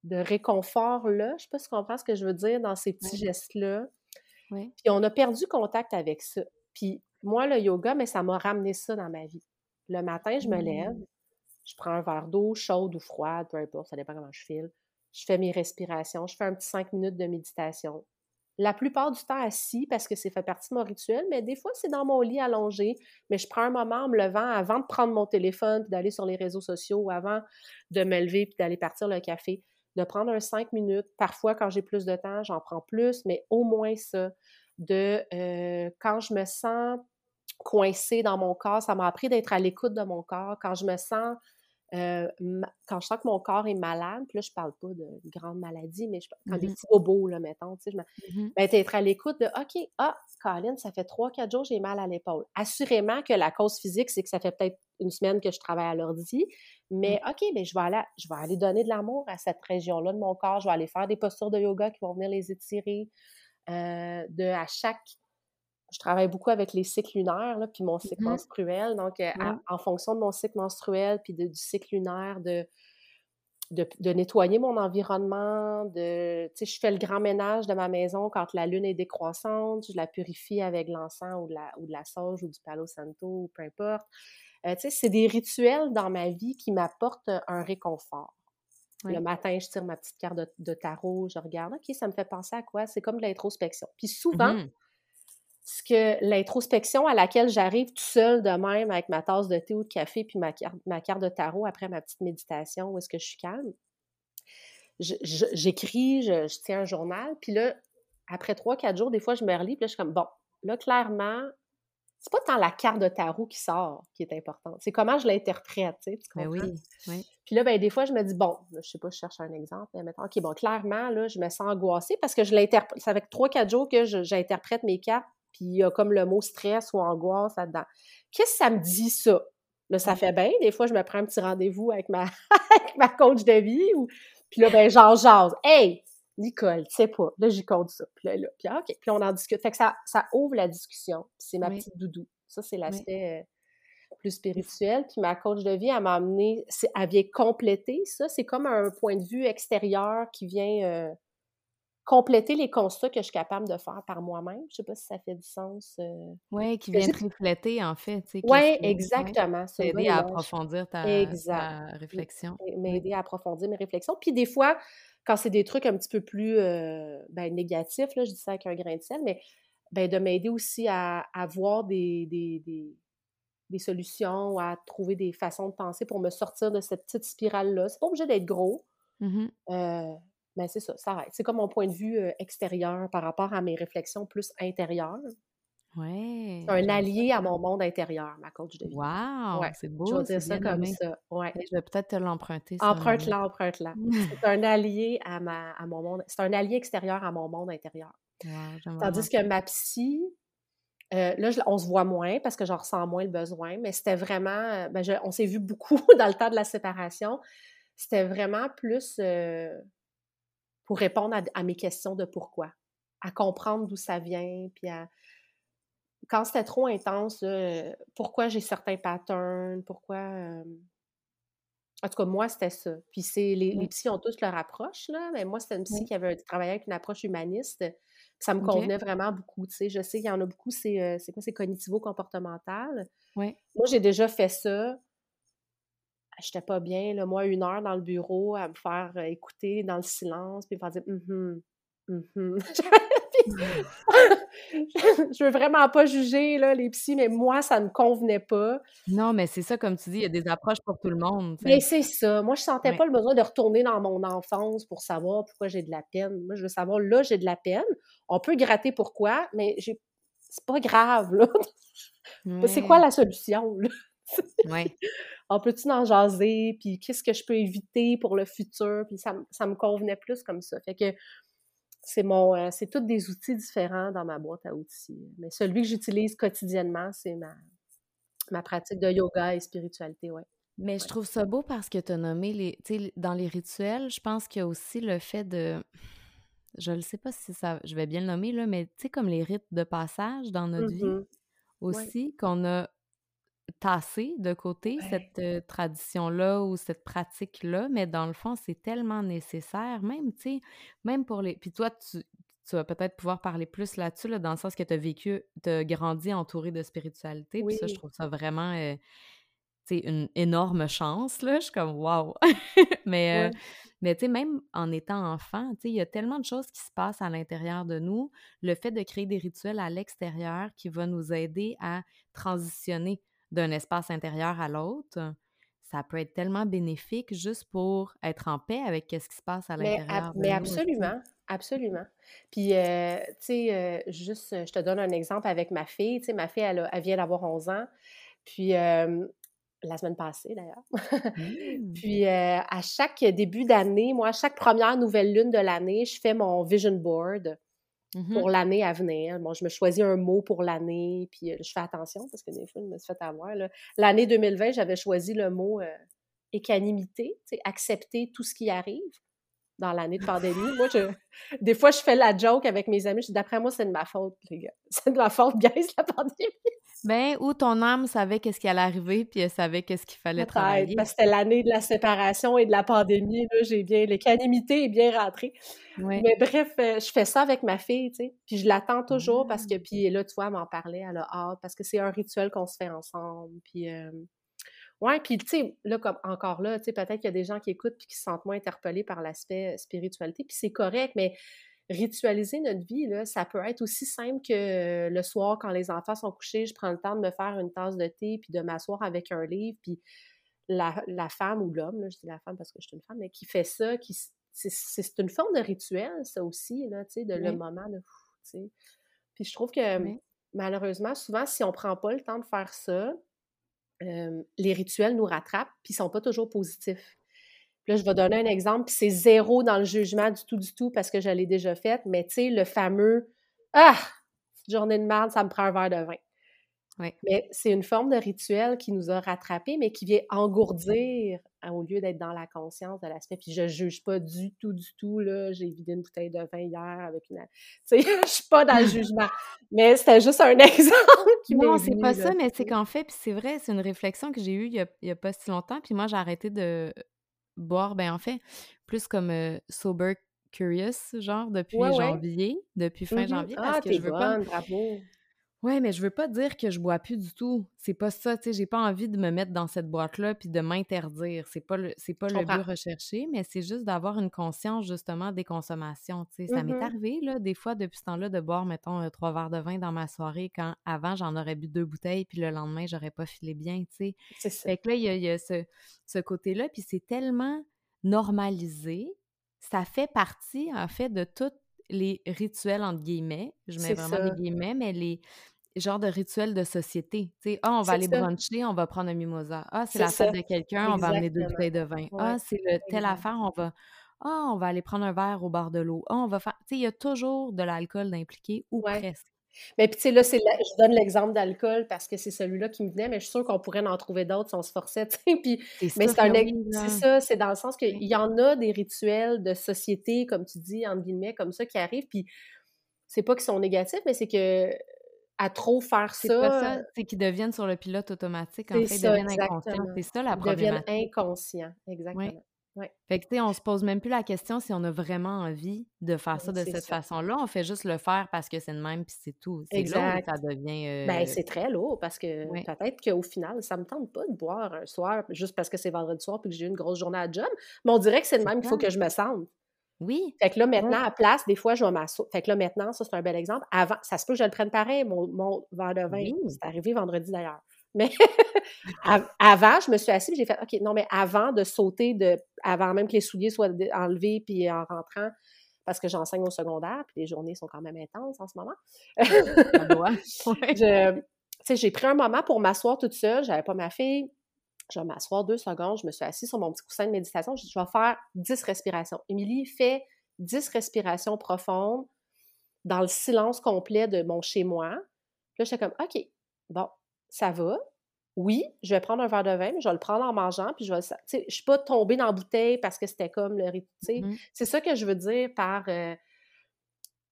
de réconfort-là, je sais pas si tu comprends ce que je veux dire dans ces petits gestes-là. Puis on a perdu contact avec ça. Puis moi, le yoga, mais ça m'a ramené ça dans ma vie. Le matin, je me lève, mmh. je prends un verre d'eau chaude ou froide, peu importe, ça dépend comment je file. Je fais mes respirations, je fais un petit cinq minutes de méditation. la plupart du temps assis parce que c'est fait partie de mon rituel, mais des fois, c'est dans mon lit allongé. Mais je prends un moment en me levant avant de prendre mon téléphone puis d'aller sur les réseaux sociaux ou avant de me lever puis d'aller partir le café, de prendre un cinq minutes. Parfois, quand j'ai plus de temps, j'en prends plus, mais au moins ça. De euh, quand je me sens coincée dans mon corps, ça m'a appris d'être à l'écoute de mon corps. Quand je me sens euh, quand je sens que mon corps est malade, puis là, je parle pas de grande maladie, mais je, quand des mmh petits bobos, là, mettons, tu sais, je mmh ben, être à l'écoute de OK, ah, Colin, ça fait trois, quatre jours, j'ai mal à l'épaule. Assurément que la cause physique, c'est que ça fait peut-être une semaine que je travaille à l'ordi, mmh. mais OK, mais ben, je vais aller, je vais aller donner de l'amour à cette région-là de mon corps, je vais aller faire des postures de yoga qui vont venir les étirer. Euh, de à chaque je travaille beaucoup avec les cycles lunaires, là, puis mon cycle mmh menstruel. Donc, euh, en fonction de mon cycle menstruel, puis du cycle lunaire, de, de, nettoyer mon environnement, de, tu sais, je fais le grand ménage de ma maison quand la lune est décroissante, je la purifie avec l'encens ou de la, ou de la sauge ou du palo santo ou peu importe. Euh, tu sais, c'est des rituels dans ma vie qui m'apportent un réconfort. Le matin, je tire ma petite carte de, tarot, je regarde, OK, ça me fait penser à quoi? C'est comme de l'introspection. Puis souvent, mmh ce que l'introspection à laquelle j'arrive tout seul de même avec ma tasse de thé ou de café puis ma carte, ma carte de tarot après ma petite méditation où est-ce que je suis calme, j'écris, je, tiens un journal, puis là, après trois, quatre jours, des fois, je me relis, puis là, je suis comme, bon, là, clairement, c'est pas tant la carte de tarot qui sort qui est importante, c'est comment je l'interprète, tu, sais, tu ben comprends? oui, Puis là, ben, des fois, je me dis, bon, je sais pas, je cherche un exemple, mais mettons, OK, bon, clairement, là, je me sens angoissée parce que je l'interprète, ça fait trois, quatre jours que j'interprète mes cartes puis il y a comme le mot stress ou angoisse là-dedans. Qu'est-ce que ça me dit, ça? Là, ça fait bien. Des fois, je me prends un petit rendez-vous avec ma, ma coach de vie. Ou... Puis là, ben, j'en jase. Hey, Nicole, tu sais pas. Là, j'y compte ça. Puis là, là puis OK. Puis on en discute. Fait que ça, ça ouvre la discussion. C'est ma petite doudou. Ça, c'est l'aspect euh, plus spirituel. Puis ma coach de vie, elle m'a amené, elle vient compléter ça. C'est comme un point de vue extérieur qui vient euh, compléter les constats que je suis capable de faire par moi-même. Je sais pas si ça fait du sens. Euh, oui, qui vient te refléter, en fait. Oui, exactement. T'aider à approfondir ta, réflexion. M'aider à approfondir mes réflexions. Puis des fois, quand c'est des trucs un petit peu plus euh, ben, négatifs, là, je dis ça avec un grain de sel, mais ben, de m'aider aussi à, voir des, des, des, des, solutions, à trouver des façons de penser pour me sortir de cette petite spirale-là. C'est pas obligé d'être gros. Mmh euh, mais c'est ça, ça arrête. C'est comme mon point de vue extérieur par rapport à mes réflexions plus intérieures. Ouais. C'est un allié à mon monde intérieur, ma coach de vie. Wow! C'est beau. Je vais dire ça comme ça. Ouais. Je vais peut-être te l'emprunter. Emprunte-la, emprunte-la. c'est un allié à, ma, à mon monde. C'est un allié extérieur à mon monde intérieur. Tandis que ma psy, là, on se voit moins parce que j'en ressens moins le besoin, mais c'était vraiment. Ben, on s'est vu beaucoup dans le temps de la séparation. C'était vraiment plus pour répondre à, mes questions de pourquoi, à comprendre d'où ça vient, puis à... Quand c'était trop intense, pourquoi j'ai certains patterns, pourquoi... En tout cas, moi, c'était ça. Puis c'est les, les psys ont tous leur approche, là, mais moi, c'était une psy qui avait travaillé avec une approche humaniste. Ça me convenait vraiment beaucoup, tu sais. Je sais qu'il y en a beaucoup, c'est quoi, c'est cognitivo-comportemental. Moi, j'ai déjà fait ça j'étais pas bien, là, moi, une heure dans le bureau à me faire euh, écouter dans le silence, puis me faire dire «Hum, hum, je veux vraiment pas juger là, les psys, mais moi, ça ne convenait pas. Non, mais c'est ça, comme tu dis, il y a des approches pour tout le monde. Mais c'est ça. Moi, je sentais pas le besoin de retourner dans mon enfance pour savoir pourquoi j'ai de la peine. Moi, je veux savoir, là, j'ai de la peine. On peut gratter pourquoi, mais j'ai... c'est pas grave, là. C'est quoi la solution, là? Oui on peut-tu en jaser, puis qu'est-ce que je peux éviter pour le futur, puis ça, me convenait plus comme ça. Fait que c'est mon, euh, c'est tous des outils différents dans ma boîte à outils. Mais celui que j'utilise quotidiennement, c'est ma, ma pratique de yoga et spiritualité, ouais. Mais je trouve ça beau parce que tu as nommé les. Tu sais, dans les rituels, je pense qu'il y a aussi le fait de. Je ne sais pas si ça. Je vais bien le nommer, là, mais tu sais, comme les rites de passage dans notre vie mmh aussi, qu'on a tasser de côté cette tradition-là ou cette pratique-là, mais dans le fond, c'est tellement nécessaire, même, tu sais, même pour les... Puis toi, tu, vas peut-être pouvoir parler plus là-dessus, là, dans le sens que tu as vécu, tu as grandi entouré de spiritualité, puis ça, je trouve ça vraiment... tu une énorme chance, là. Je suis comme, waouh! mais, euh, mais tu sais, même en étant enfant, tu sais, il y a tellement de choses qui se passent à l'intérieur de nous. Le fait de créer des rituels à l'extérieur qui va nous aider à transitionner d'un espace intérieur à l'autre, ça peut être tellement bénéfique juste pour être en paix avec ce qui se passe à l'intérieur. Mais, mais absolument, absolument. Puis, euh, tu sais, euh, juste, je te donne un exemple avec ma fille. Tu sais, ma fille, elle, elle vient d'avoir 11 ans. Puis, la semaine passée d'ailleurs. Mmh. Puis à chaque début d'année, moi, à chaque première nouvelle lune de l'année, je fais mon vision board mmh pour l'année à venir. Bon, je me choisis un mot pour l'année, puis je fais attention parce que des fois, je me suis fait avoir. L'année 2020, j'avais choisi le mot équanimité, accepter tout ce qui arrive dans l'année de pandémie. moi, des fois, je fais la joke avec mes amis. Je dis, d'après moi, c'est de ma faute, les gars. C'est de ma faute, guys, la pandémie. Ben, ou ton âme savait qu'est-ce qui allait arriver, puis elle savait qu'est-ce qu'il fallait travailler. Parce que c'était l'année de la séparation et de la pandémie. Là, j'ai bien, l'équanimité est bien rentrée. Mais bref, euh, je fais ça avec ma fille, tu sais. Puis je l'attends toujours parce que, ah. puis là, tu vois, elle m'en parlait, elle a hâte, parce que c'est un rituel qu'on se fait ensemble. Puis, euh, ouais, puis tu sais, là, comme encore là, tu sais, peut-être qu'il y a des gens qui écoutent puis qui se sentent moins interpellés par l'aspect spiritualité, puis c'est correct, mais ritualiser notre vie, là, ça peut être aussi simple que le soir, quand les enfants sont couchés, je prends le temps de me faire une tasse de thé, puis de m'asseoir avec un livre, puis la, femme ou l'homme, je dis la femme parce que je suis une femme, mais qui fait ça, qui c'est une forme de rituel, ça aussi, là, de le moment de... Puis je trouve que malheureusement, souvent, si on prend pas le temps de faire ça, les rituels nous rattrapent, puis ils sont pas toujours positifs là, je vais donner un exemple, puis c'est zéro dans le jugement du tout, du tout, parce que je l'ai déjà fait, mais tu sais, le fameux Ah, journée de merde, ça me prend un verre de vin. Oui. Mais c'est une forme de rituel qui nous a rattrapés, mais qui vient engourdir hein, au lieu d'être dans la conscience de l'aspect. Puis je juge pas du tout, du tout. Là, j'ai vidé une bouteille de vin hier avec une. Tu sais, je suis pas dans le jugement. Mais c'était juste un exemple. Qui non, c'est pas ça, mais c'est qu'en fait, puis c'est vrai, c'est une réflexion que j'ai eue il y, a, il y a pas si longtemps. Puis moi, j'ai arrêté de boire, ben en fait, plus comme sober curious, genre, depuis janvier, depuis fin mmh janvier, parce ah, que je veux pas... Bravo. Ouais, mais je veux pas dire que je bois plus du tout. C'est pas ça, tu sais, j'ai pas envie de me mettre dans cette boîte-là puis de m'interdire. C'est pas le, c'est pas le but recherché, mais c'est juste d'avoir une conscience, justement, des consommations, tu sais. Ça m'est mmh arrivé, là, des fois, depuis ce temps-là, de boire, mettons, trois verres de vin dans ma soirée quand, avant, j'en aurais bu deux bouteilles puis le lendemain, j'aurais pas filé bien, tu sais. C'est ça. Fait que là, il y a, ce, ce côté-là puis c'est tellement normalisé, ça fait partie, en fait, de toutes les rituels, entre guillemets, je mets vraiment des guillemets, mais les genres de rituels de société. Tu sais, ah, on va aller bruncher, on va prendre un mimosa. Ah, c'est la fête de quelqu'un, on va amener deux bouteilles de vin. Ah, c'est le telle affaire, on va. Ah, on va aller prendre un verre au bord de l'eau. Ah, on va faire. Tu sais, il y a toujours de l'alcool d'impliqué ou presque. Mais puis, tu sais, là, c'est je donne l'exemple d'alcool parce que c'est celui-là qui me venait, mais je suis sûre qu'on pourrait en trouver d'autres si on se forçait. Puis, mais c'est un c'est ça, c'est dans le sens qu'il y en a des rituels de société, comme tu dis, entre guillemets, comme ça, qui arrivent. Puis, c'est pas qu'ils sont négatifs, mais c'est que à trop faire ça. C'est pas ça, c'est qu'ils deviennent sur le pilote automatique, en fait, ils deviennent inconscients. C'est ça la problématique. Ils deviennent inconscients, exactement. Fait que, tu sais, on se pose même plus la question si on a vraiment envie de faire ça de cette façon-là. On fait juste le faire parce que c'est le même, puis c'est tout. C'est lourd, ça devient... Ben, c'est très lourd, parce que peut-être qu'au final, ça me tente pas de boire un soir juste parce que c'est vendredi soir puis que j'ai eu une grosse journée à job, mais on dirait que c'est le même qu'il faut que je me sente. Oui. Fait que là, maintenant, à place, des fois, je vais m'asseoir. Fait que là, maintenant, ça, c'est un bel exemple. Avant, ça se peut que je le prenne pareil, mon, mon verre de vin. C'est arrivé vendredi d'ailleurs. Mais avant, je me suis assise j'ai fait OK, non, mais avant de sauter, de, avant même que les souliers soient enlevés, puis en rentrant, parce que j'enseigne au secondaire, puis les journées sont quand même intenses en ce moment. J'ai pris un moment pour m'asseoir toute seule, j'avais pas ma fille. Je vais m'asseoir deux secondes, je me suis assise sur mon petit coussin de méditation, je, je vais faire dix respirations. Émilie fait dix respirations profondes dans le silence complet de mon chez-moi. Là, j'étais comme, OK, bon, ça va. Oui, je vais prendre un verre de vin, mais je vais le prendre en mangeant, puis je vais. Je ne suis pas tombée dans la bouteille parce que c'était comme le rituel. Mmh c'est ça que je veux dire par. Euh,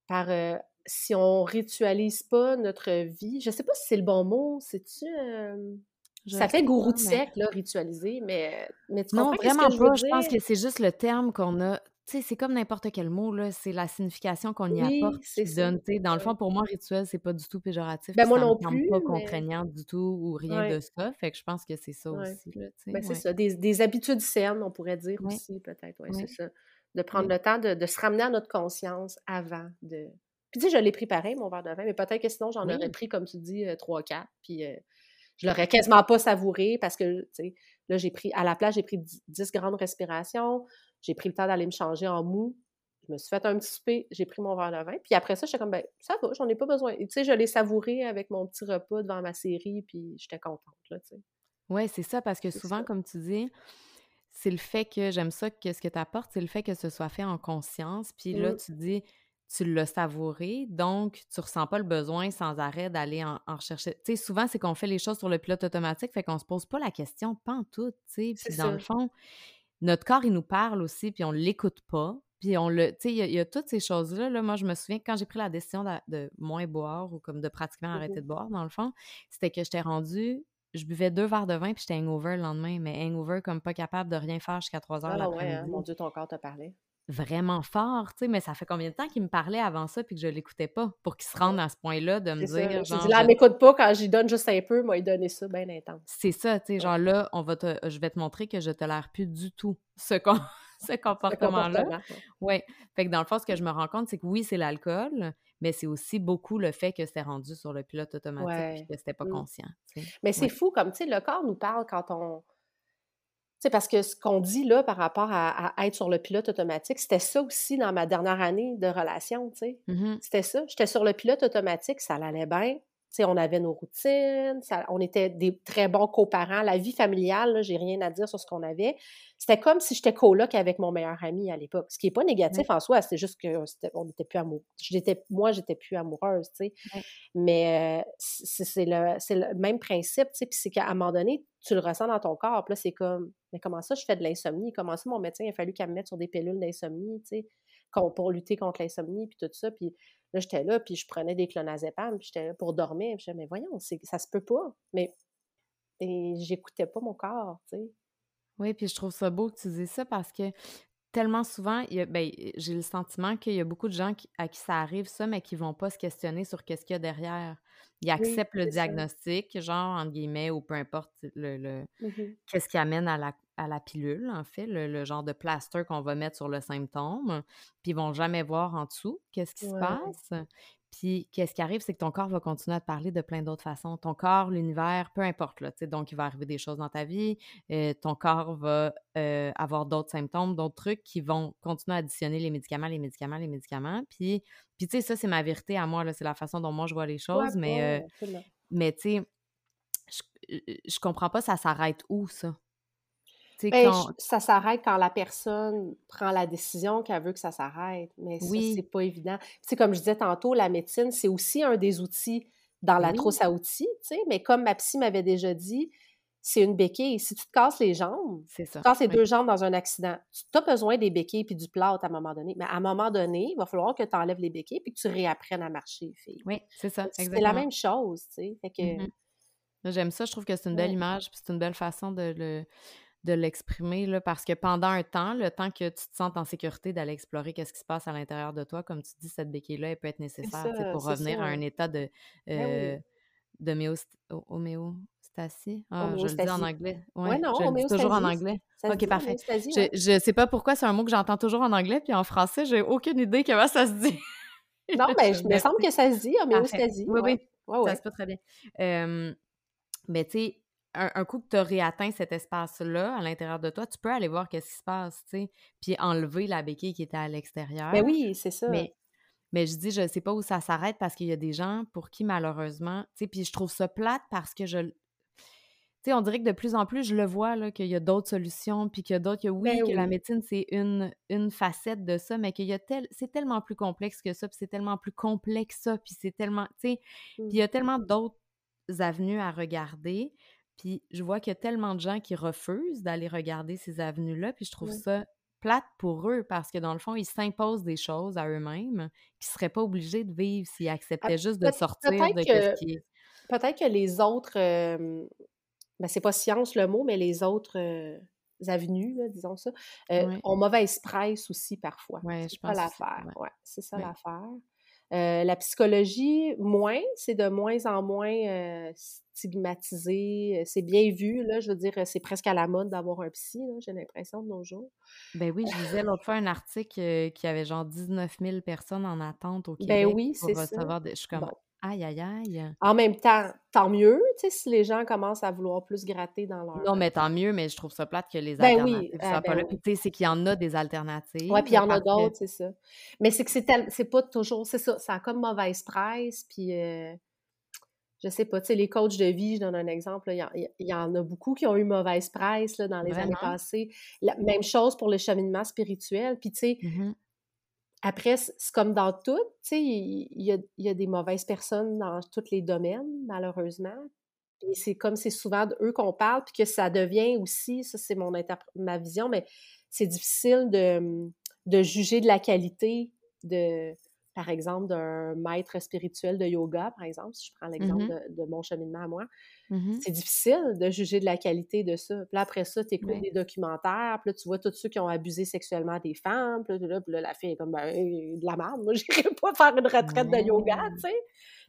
par euh, si on ritualise pas notre vie. Je sais pas si c'est le bon mot. C'est-tu. ça fait gourou de siècle, là, ritualiser, mais, mais tu Non, vraiment pas. Je pense que c'est juste le terme qu'on a sais, c'est comme n'importe quel mot, là, c'est la signification qu'on y apporte qui donne, dans le fond, pour moi, rituel, c'est pas du tout péjoratif, Ben, moi ça non me plus, pas mais contraignant du tout ou rien de ça, fait que je pense que c'est ça Ouais. aussi, là, Ben, c'est ouais. ça, des des habitudes saines, on pourrait dire aussi peut-être, ouais, c'est ça. De prendre le temps de de se ramener à notre conscience avant de puis tu sais, je l'ai pris pareil, mon verre de vin, mais peut-être que sinon j'en aurais Oui. pris, comme tu dis, heu, 3-4, puis, heu, je l'aurais quasiment pas savouré parce que, tu sais, là, j'ai pris à la place, j'ai pris dix 10 grandes respirations, j'ai pris le temps d'aller me changer en mou, je me suis fait un petit souper, j'ai pris mon verre de vin, puis après ça, j'étais comme: «Ben, ça va, j'en ai pas besoin» et tu sais, je l'ai savouré avec mon petit repas devant ma série, puis j'étais contente, là, tu sais. Ouais, c'est ça, parce que souvent, ça. comme tu dis, c'est le fait que j'aime ça que ce que tu apportes, c'est le fait que ce soit fait en conscience, puis là, Mmh. tu dis, tu l'as savouré, donc tu ressens pas le besoin sans arrêt d'aller en en rechercher. Tu sais, souvent, c'est qu'on fait les choses sur le pilote automatique, fait qu'on se pose pas la question pantoute, tu sais, puis dans le fond, notre corps, il nous parle aussi, puis on l'écoute pas, puis on le tu sais, il y a il y a toutes ces choses-là, là, moi, je me souviens quand j'ai pris la décision de moins boire ou comme de pratiquement arrêter de boire, dans le fond, c'était que j'étais rendue je buvais 2 verres de vin, puis j'étais hangover le lendemain, mais hangover comme pas capable de rien faire jusqu'à 3:00 Ah ouais, hein, mon. Dieu, ton corps te parlait. Vraiment fort, tu sais, mais ça fait combien de temps qu'il me parlait avant ça, puis que je l'écoutais pas, pour qu'il se rende à ce point-là de me ça, dire, là, j'ai dit: genre, «Là, je m'écoute pas, quand j'y donne juste un peu, m'a y donné ça bien intense». C'est ça, tu sais, Ouais. genre là, on va te je vais te montrer que je tolère plus du tout ce com ce comportement-là. comportement, ouais. Ouais, fait que dans le fond, ce que je me rends compte, c'est que oui, c'est l'alcool, mais c'est aussi beaucoup le fait que c'était rendu sur le pilote automatique, puis Ouais. que c'était pas Mmh. conscient. Mais c'est fou comme, tu sais, le corps nous parle quand on sais, parce que ce qu'on dit là par rapport à à être sur le pilote automatique, c'était ça aussi dans ma dernière année de relation, tu sais. Mmh mh. C'était ça, j'étais sur le pilote automatique, ça allait bien, on avait nos routines, ça on était des très bons coparents. La vie familiale, j'ai rien à dire sur ce qu'on avait. C'était comme si j'étais coloc avec mon meilleur ami à l'époque, ce qui est pas négatif en soi, c'était juste que c'était on n'était plus amoureux j'étais moi, j'étais plus amoureuse, tu sais. Mais, heu, c'est c'est le c'est le même principe, tu sais, puis c'est qu'à un moment donné, tu le ressens dans ton corps, puis là, c'est comme: «Mais comment ça, je fais de l'insomnie? Comment ça, mon médecin, il a fallu qu'elle me mette sur des pilules d'insomnie?» tu sais, con pour lutter contre l'insomnie, puis tout ça, puis là, j'étais là, puis je prenais des clonazepam, puis j'étais là pour dormir, puis je disais: «Mais voyons, ça se peut pas». Mais j'écoutais pas mon corps, tu sais. Oui, puis je trouve ça beau que tu dises ça parce que tellement souvent, il y a ben, j'ai le sentiment qu'il y a beaucoup de gens qui à qui ça arrive ça, mais qui vont pas se questionner sur qu'est-ce qu'il y a derrière. Ils Oui, acceptent le ça. diagnostic, genre, entre guillemets, ou peu importe le le Mmh mh. qu'est-ce qui amène à la à la pilule, en fait, le le genre de plaster qu'on va mettre sur le symptôme, puis ils vont jamais voir en dessous qu'est-ce qui se passe. Puis qu'est-ce qui arrive, c'est que ton corps va continuer à te parler de plein d'autres façons. Ton corps, l'univers, peu importe, là, tu sais, donc il va arriver des choses dans ta vie, heu, ton corps va, heu, avoir d'autres symptômes, d'autres trucs qui vont continuer à additionner les médicaments, les médicaments, les médicaments, puis puis tu sais, ça, c'est ma vérité à moi, c'est la façon dont moi je vois les choses, mais, Absolument. mais tu sais, je je comprends pas ça s'arrête où ça? Tu Ben, quand ça s'arrête quand la personne prend la décision qu'elle veut que ça s'arrête, mais ça, c'est Oui. pas évident. Tu comme je disais tantôt, la médecine, c'est aussi un des outils dans la Oui. trousse à outils, tu mais comme ma psy m'avait déjà dit, c'est une béquille. Si tu te casses les jambes, C'est tu ça, te casses les oui. 2 jambes dans un accident, tu as besoin des béquilles puis du plâtre à un moment donné, mais à un moment donné, il va falloir que tu enlèves les béquilles puis que tu réapprennes à marcher, fille. Oui, c'est ça, C'est la même chose, tu sais, fait Mmh que mh. Moi, j'aime ça, je trouve que c'est une belle Ouais. image, puis c'est une belle façon de le de l'exprimer, là, parce que pendant un temps, le temps que tu te sentes en sécurité d'aller explorer qu'est-ce qui se passe à l'intérieur de toi, comme tu dis, cette béquille-là, elle peut être nécessaire, ça, pour revenir à ça. un état de, Ben oui. d'homéost ho homéostasie? Ah, je le dis en anglais. Ouais, Ouais, non, je le dis toujours en anglais. ça OK, parfait. Je je sais pas pourquoi, c'est un mot que j'entends toujours en anglais, puis en français, j'ai aucune idée comment ça se dit. Non, ben, Je je me semble que ça se dit, homéostasie, Oui, oui, Ouais, ça ouais. se peut très bien. Mais tu sais, un un coup que tu as réatteint cet espace-là à l'intérieur de toi, tu peux aller voir qu'est-ce qui se passe, tu sais, puis enlever la béquille qui était à Ben l'extérieur. oui, c'est ça. Mais mais je dis, je sais pas où ça s'arrête parce qu'il y a des gens pour qui malheureusement tu sais, puis je trouve ça plate parce que je tu sais, on dirait que de plus en plus, je le vois, là, qu'il y a d'autres solutions, puis qu'il y a d'autres que oui, Ben que la médecine, c'est une une facette de ça, mais qu'il y a tel c'est tellement plus complexe que ça, puis c'est tellement plus complexe ça, puis c'est tellement tu sais, puis il y Mmh. a tellement d'autres avenues à regarder, puis je vois qu'il y a tellement de gens qui refusent d'aller regarder ces avenues-là, puis je trouve ça plate pour eux parce que dans le fond, ils s'imposent des choses à eux-mêmes qu'ils seraient pas obligés de vivre s'ils acceptaient juste de sortir de que qui est peut-être que les autres, ben, c'est pas science le mot, mais les autres, avenues, disons ça, ont mauvaise presse aussi parfois. Ouais, c'est ça l'affaire. Ouais. c'est ça l'affaire. La psychologie, moins, c'est de moins en moins stigmatisé. C'est bien vu, là, je veux dire, c'est presque à la mode d'avoir un psy, j'ai l'impression, de nos jours. Ben oui, je lisais l'autre fois un article qui avait genre 19 000 personnes en attente au ben Québec ben oui, pour recevoir des... Je suis comme, Aïe, aïe, aïe. En même temps, tant mieux, tu sais, si les gens commencent à vouloir plus gratter dans leur. Non, mais tant mieux, mais je trouve ça plate que les ben alternatives oui, ah, ben Tu sais, c'est qu'il y en a des alternatives. Oui, puis il y en a d'autres, c'est ça. Mais c'est que c'est tel... c'est pas toujours, c'est ça, ça a comme mauvaise presse, puis euh... je sais pas, tu sais, les coachs de vie, je donne un exemple, il y, en a beaucoup qui ont eu mauvaise presse là, dans les années passées. La même chose pour le cheminement spirituel, puis tu sais, mmh après, c'est comme dans tout, tu sais, il y, a, des mauvaises personnes dans tous les domaines, malheureusement. Et c'est comme c'est souvent d'eux qu'on parle, puis que ça devient aussi, ça c'est mon ma vision, mais c'est difficile de, de juger de la qualité de, par exemple, d'un maître spirituel de yoga, par exemple, si je prends l'exemple mmh de, mon cheminement à moi, mmh c'est difficile de juger de la qualité de ça. Puis là, après ça, tu écoutes des documentaires, puis là, tu vois tous ceux qui ont abusé sexuellement des femmes, puis là, la fille est comme, ben, de la merde, moi, j'irais pas faire une retraite de yoga, tu sais.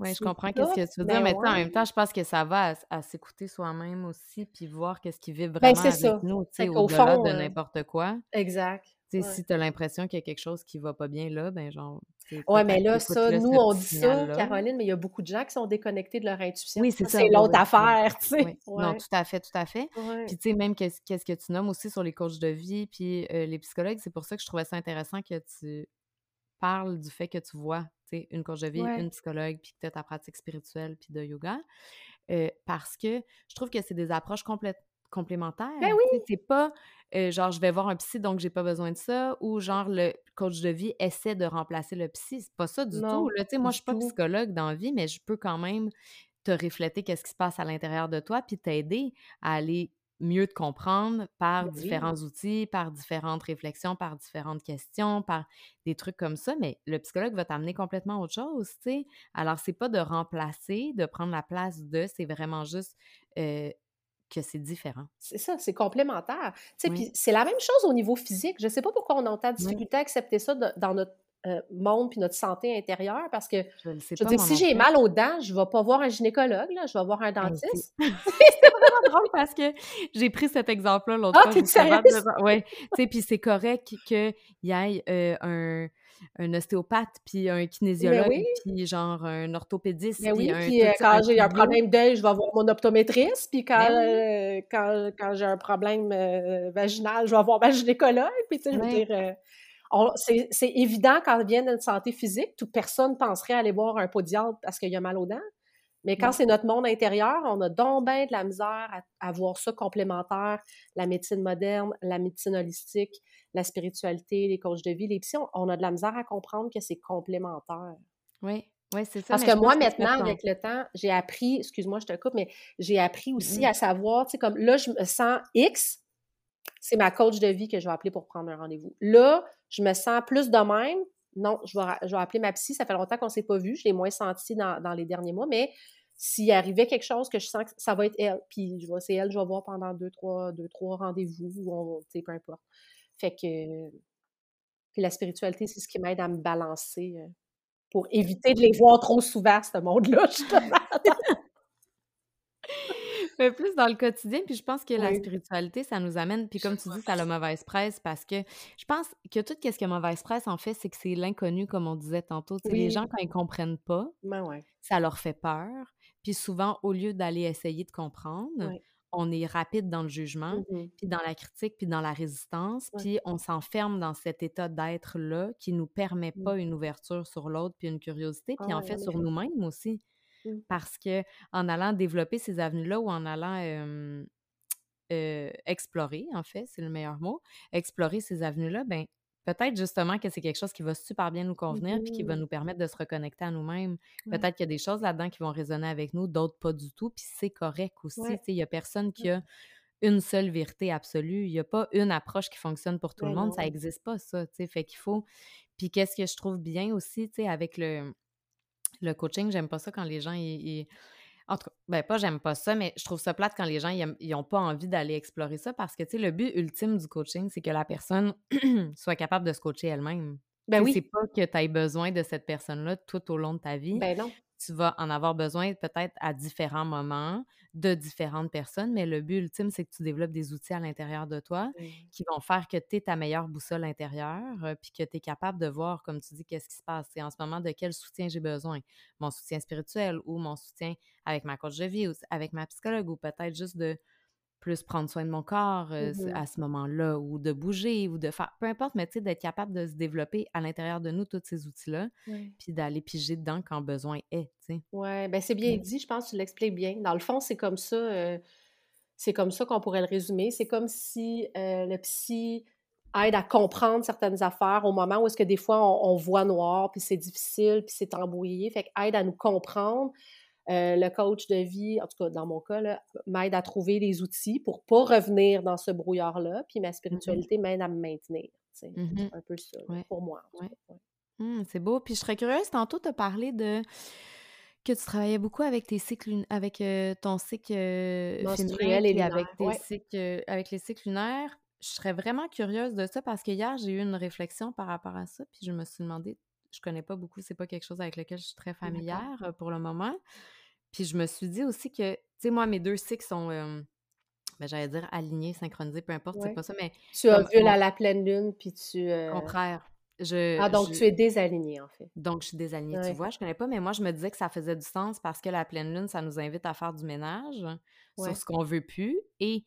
Oui, je comprends qu'est-ce que tu veux dire, mais en même temps, je pense que ça va à, s'écouter soi-même aussi, puis voir qu'est-ce qui vit ben, vraiment avec nous, tu sais, au-delà de euh n'importe quoi. Exact. Si tu as l'impression qu'il y a quelque chose qui va pas bien là, ben genre, oui, mais là, ça, nous, on dit ça, Caroline, mais il y a beaucoup de gens qui sont déconnectés de leur intuition. Oui, c'est ça. C'est l'autre affaire, tu sais. Non, tout à fait, tout à fait. Puis, tu sais, même qu'est-ce que tu nommes aussi sur les coachs de vie, puis euh, les psychologues, c'est pour ça que je trouvais ça intéressant que tu parles du fait que tu vois, tu sais, une coach de vie, une psychologue, puis que tu as ta pratique spirituelle, puis de yoga. Euh, parce que je trouve que c'est des approches complètes complémentaires. Ben oui. C'est pas genre je vais voir un psy donc j'ai pas besoin de ça ou genre le coach de vie essaie de remplacer le psy. C'est pas ça du tout. Là. Moi, je suis pas psychologue dans la vie, mais je peux quand même te refléter qu'est-ce qui se passe à l'intérieur de toi puis t'aider à aller mieux te comprendre par ben différents outils, par différentes réflexions, par différentes questions, par des trucs comme ça, mais le psychologue va t'amener complètement autre chose, tu sais. Alors, c'est pas de remplacer, de prendre la place de, c'est vraiment juste que c'est différent. C'est ça, c'est complémentaire. Puis c'est la même chose au niveau physique. Je ne sais pas pourquoi on a autant de difficulté à accepter ça dans notre euh, monde puis notre santé intérieure parce que je, dire, si j'ai mal aux dents, je ne vais pas voir un gynécologue, là, je vais voir un dentiste. c'est vraiment drôle parce que j'ai pris cet exemple-là l'autre ah, fois. Oui, tu sais, puis c'est correct qu'il y ait euh, un un ostéopathe, puis un kinésiologue, puis genre un orthopédiste. Mais oui, puis euh, quand j'ai un problème d'œil, je vais voir mon optométriste, puis quand, euh, quand, quand j'ai un problème euh, vaginal, je vais voir ma gynécologue, puis tu sais, je veux dire... c'est évident quand vient d'une santé physique, toute personne penserait aller voir un podiatre parce qu'il y a mal aux dents. Mais quand c'est notre monde intérieur, on a donc bien de la misère à, voir ça complémentaire, la médecine moderne, la médecine holistique, la spiritualité, les coachs de vie, les psy, on, a de la misère à comprendre que c'est complémentaire. Oui, oui, c'est ça. Parce que moi, maintenant, avec le temps, j'ai appris, excuse-moi, je te coupe, mais j'ai appris aussi à savoir, tu sais, comme là, je me sens X, c'est ma coach de vie que je vais appeler pour prendre un rendez-vous. Là, je me sens plus de même. Non, je vais, je vais appeler ma psy. Ça fait longtemps qu'on ne s'est pas vu. Je l'ai moins senti dans, dans, les derniers mois, mais s'il arrivait quelque chose que je sens que ça va être elle, puis je vois c'est elle, je vais voir pendant deux, trois, deux, trois rendez-vous, ou tu sais, peu importe. Fait que puis la spiritualité, c'est ce qui m'aide à me balancer euh, pour éviter de les voir trop souvent, ce monde-là, justement. Mais plus dans le quotidien, puis je pense que la spiritualité, ça nous amène, puis comme tu dis, ça a la mauvaise presse, parce que je pense que tout ce qui a mauvaise presse, en fait, c'est que c'est l'inconnu, comme on disait tantôt. Les gens, quand ils comprennent pas, ben ça leur fait peur. Puis souvent, au lieu d'aller essayer de comprendre, on est rapide dans le jugement, mmh puis dans la critique, puis dans la résistance, puis on s'enferme dans cet état d'être-là qui nous permet pas mmh. une ouverture sur l'autre, puis une curiosité, puis en fait sur nous-mêmes aussi. Mmh. Parce que en allant développer ces avenues-là ou en allant explorer, en fait, c'est le meilleur mot, explorer ces avenues-là, ben peut-être justement que c'est quelque chose qui va super bien nous convenir puis qui va mmh. nous permettre de se reconnecter à nous-mêmes. Peut-être qu'il y a des choses là-dedans qui vont résonner avec nous, d'autres pas du tout, puis c'est correct aussi. Il n'y a personne qui a une seule vérité absolue. Il n'y a pas une approche qui fonctionne pour tout le monde. Ça n'existe pas, ça. Fait qu'il faut. Puis qu'est-ce que je trouve bien aussi, avec le, le coaching, j'aime pas ça quand les gens En tout cas, ben pas j'aime pas ça, mais je trouve ça plate quand les gens ils n'ont pas envie d'aller explorer ça parce que tu sais, le but ultime du coaching, c'est que la personne soit capable de se coacher elle-même. Ben oui. C'est pas que tu aies besoin de cette personne-là tout au long de ta vie. Ben non tu vas en avoir besoin peut-être à différents moments de différentes personnes, mais le but ultime, c'est que tu développes des outils à l'intérieur de toi qui vont faire que tu es ta meilleure boussole intérieure, euh, puis que tu es capable de voir, comme tu dis, qu'est-ce qui se passe. C'est en ce moment de quel soutien j'ai besoin. Mon soutien spirituel ou mon soutien avec ma coach de vie ou avec ma psychologue ou peut-être juste de plus prendre soin de mon corps euh, mmh à ce moment-là, ou de bouger, ou de faire, peu importe, mais tu sais, d'être capable de se développer à l'intérieur de nous tous ces outils-là, puis d'aller piger dedans quand besoin est, tu sais. Oui, ben c'est bien dit, je pense que tu l'expliques bien. Dans le fond, c'est comme ça, euh, c'est comme ça qu'on pourrait le résumer. C'est comme si euh, le psy aide à comprendre certaines affaires au moment où est-ce que des fois on, on voit noir, puis c'est difficile, puis c'est embrouillé, fait qu'aide à nous comprendre euh, le coach de vie, en tout cas dans mon cas, m'aide à trouver des outils pour pas revenir dans ce brouillard-là. Puis ma mmh spiritualité m'aide à me maintenir. C'est mmh un peu ça pour moi. Mmh, c'est beau. Puis je serais curieuse, tantôt, tu as parlé de que tu travaillais beaucoup avec tes cycles avec euh, ton cycle euh, menstruel et, avec tes cycles avec les cycles lunaires. Je serais vraiment curieuse de ça parce que hier, j'ai eu une réflexion par rapport à ça, puis je me suis demandé, je connais pas beaucoup, c'est pas quelque chose avec lequel je suis très familière pour le moment. Puis je me suis dit aussi que, tu sais, moi, mes deux cycles sont, ben, j'allais dire alignés, synchronisés, peu importe, c'est pas ça, mais... Tu as vu la pleine lune, puis tu... Euh... Contraire. Je, ah, donc tu es désalignée, en fait. Donc, je suis désalignée, tu vois, je connais pas, mais moi, je me disais que ça faisait du sens parce que la pleine lune, ça nous invite à faire du ménage sur ce qu'on veut plus. Et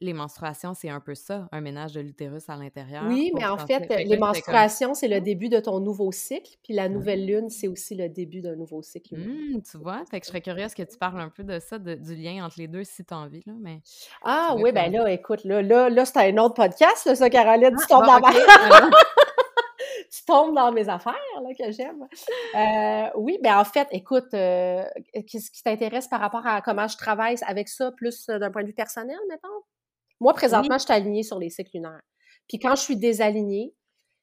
les menstruations, c'est un peu ça, un ménage de l'utérus à l'intérieur. Oui, mais en fait, les menstruations, c'est le début de ton nouveau cycle, puis la nouvelle lune, c'est aussi le début d'un nouveau cycle. Mmh, tu vois, fait que je serais curieuse que tu parles un peu de ça, du lien entre les deux, si tu as envie, là, mais... Ah oui, ben là, écoute, là, là, là c'est un autre podcast, ça, Caroline, tu ah, tombes dans tu tombes dans mes affaires, là, que j'aime. Euh, oui, ben en fait, écoute, euh, qu'est-ce qui t'intéresse par rapport à comment je travaille avec ça, plus euh, d'un point de vue personnel, mettons? Moi, présentement, je suis alignée sur les cycles lunaires. Puis quand je suis désalignée,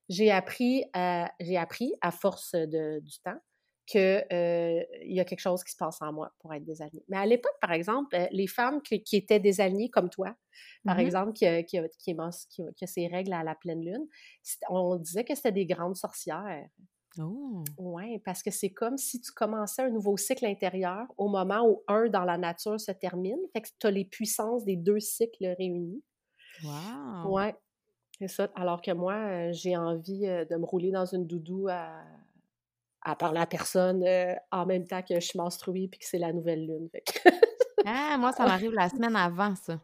j'ai appris, à, j'ai appris à force de, du temps qu'il euh, y a quelque chose qui se passe en moi pour être désalignée. Mais à l'époque, par exemple, euh, les femmes qui, étaient désalignées comme toi, par mmh exemple, qui, qui, qui, qui, a ses règles à la pleine lune, on disait que c'était des grandes sorcières. Oh. Oui, parce que c'est comme si tu commençais un nouveau cycle intérieur au moment où un dans la nature se termine. Fait que tu as les puissances des deux cycles réunis. Wow! Oui, c'est ça. Alors que moi, euh, j'ai envie euh, de me rouler dans une doudou à, à parler à personne euh, en même temps que je suis menstruée puis que c'est la nouvelle lune. ah, moi, ça m'arrive la semaine avant, ça.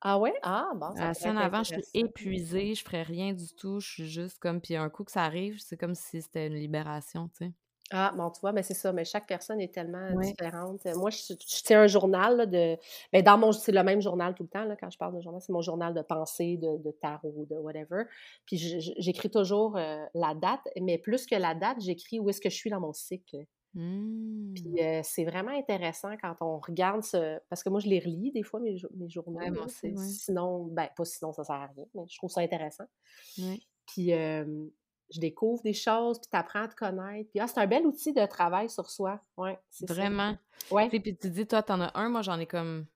Ah ouais? Ah, bon. Ça la semaine avant, je suis épuisée, je ferais rien du tout, je suis juste comme. Puis un coup que ça arrive, c'est comme si c'était une libération, tu sais. Ah, bon, tu vois, mais c'est ça, mais chaque personne est tellement différente. Moi, je, tiens un journal de. Mais ben, dans mon. C'est le même journal tout le temps, là, quand je parle de journal, c'est mon journal de pensée, de, tarot, de whatever. Puis j'écris toujours euh, la date, mais plus que la date, j'écris où est-ce que je suis dans mon cycle. Mmh. Puis c'est vraiment intéressant quand on regarde ce. Parce que moi, je les relis des fois, mes, mes journaux. Sinon, ben, pas sinon, ça sert à rien, mais je trouve ça intéressant. Puis je découvre des choses, puis tu apprends à te connaître. Puis ah, c'est un bel outil de travail sur soi. Ouais, c'est Vraiment. Ouais. Puis tu dis, toi, t'en as un, moi, j'en ai comme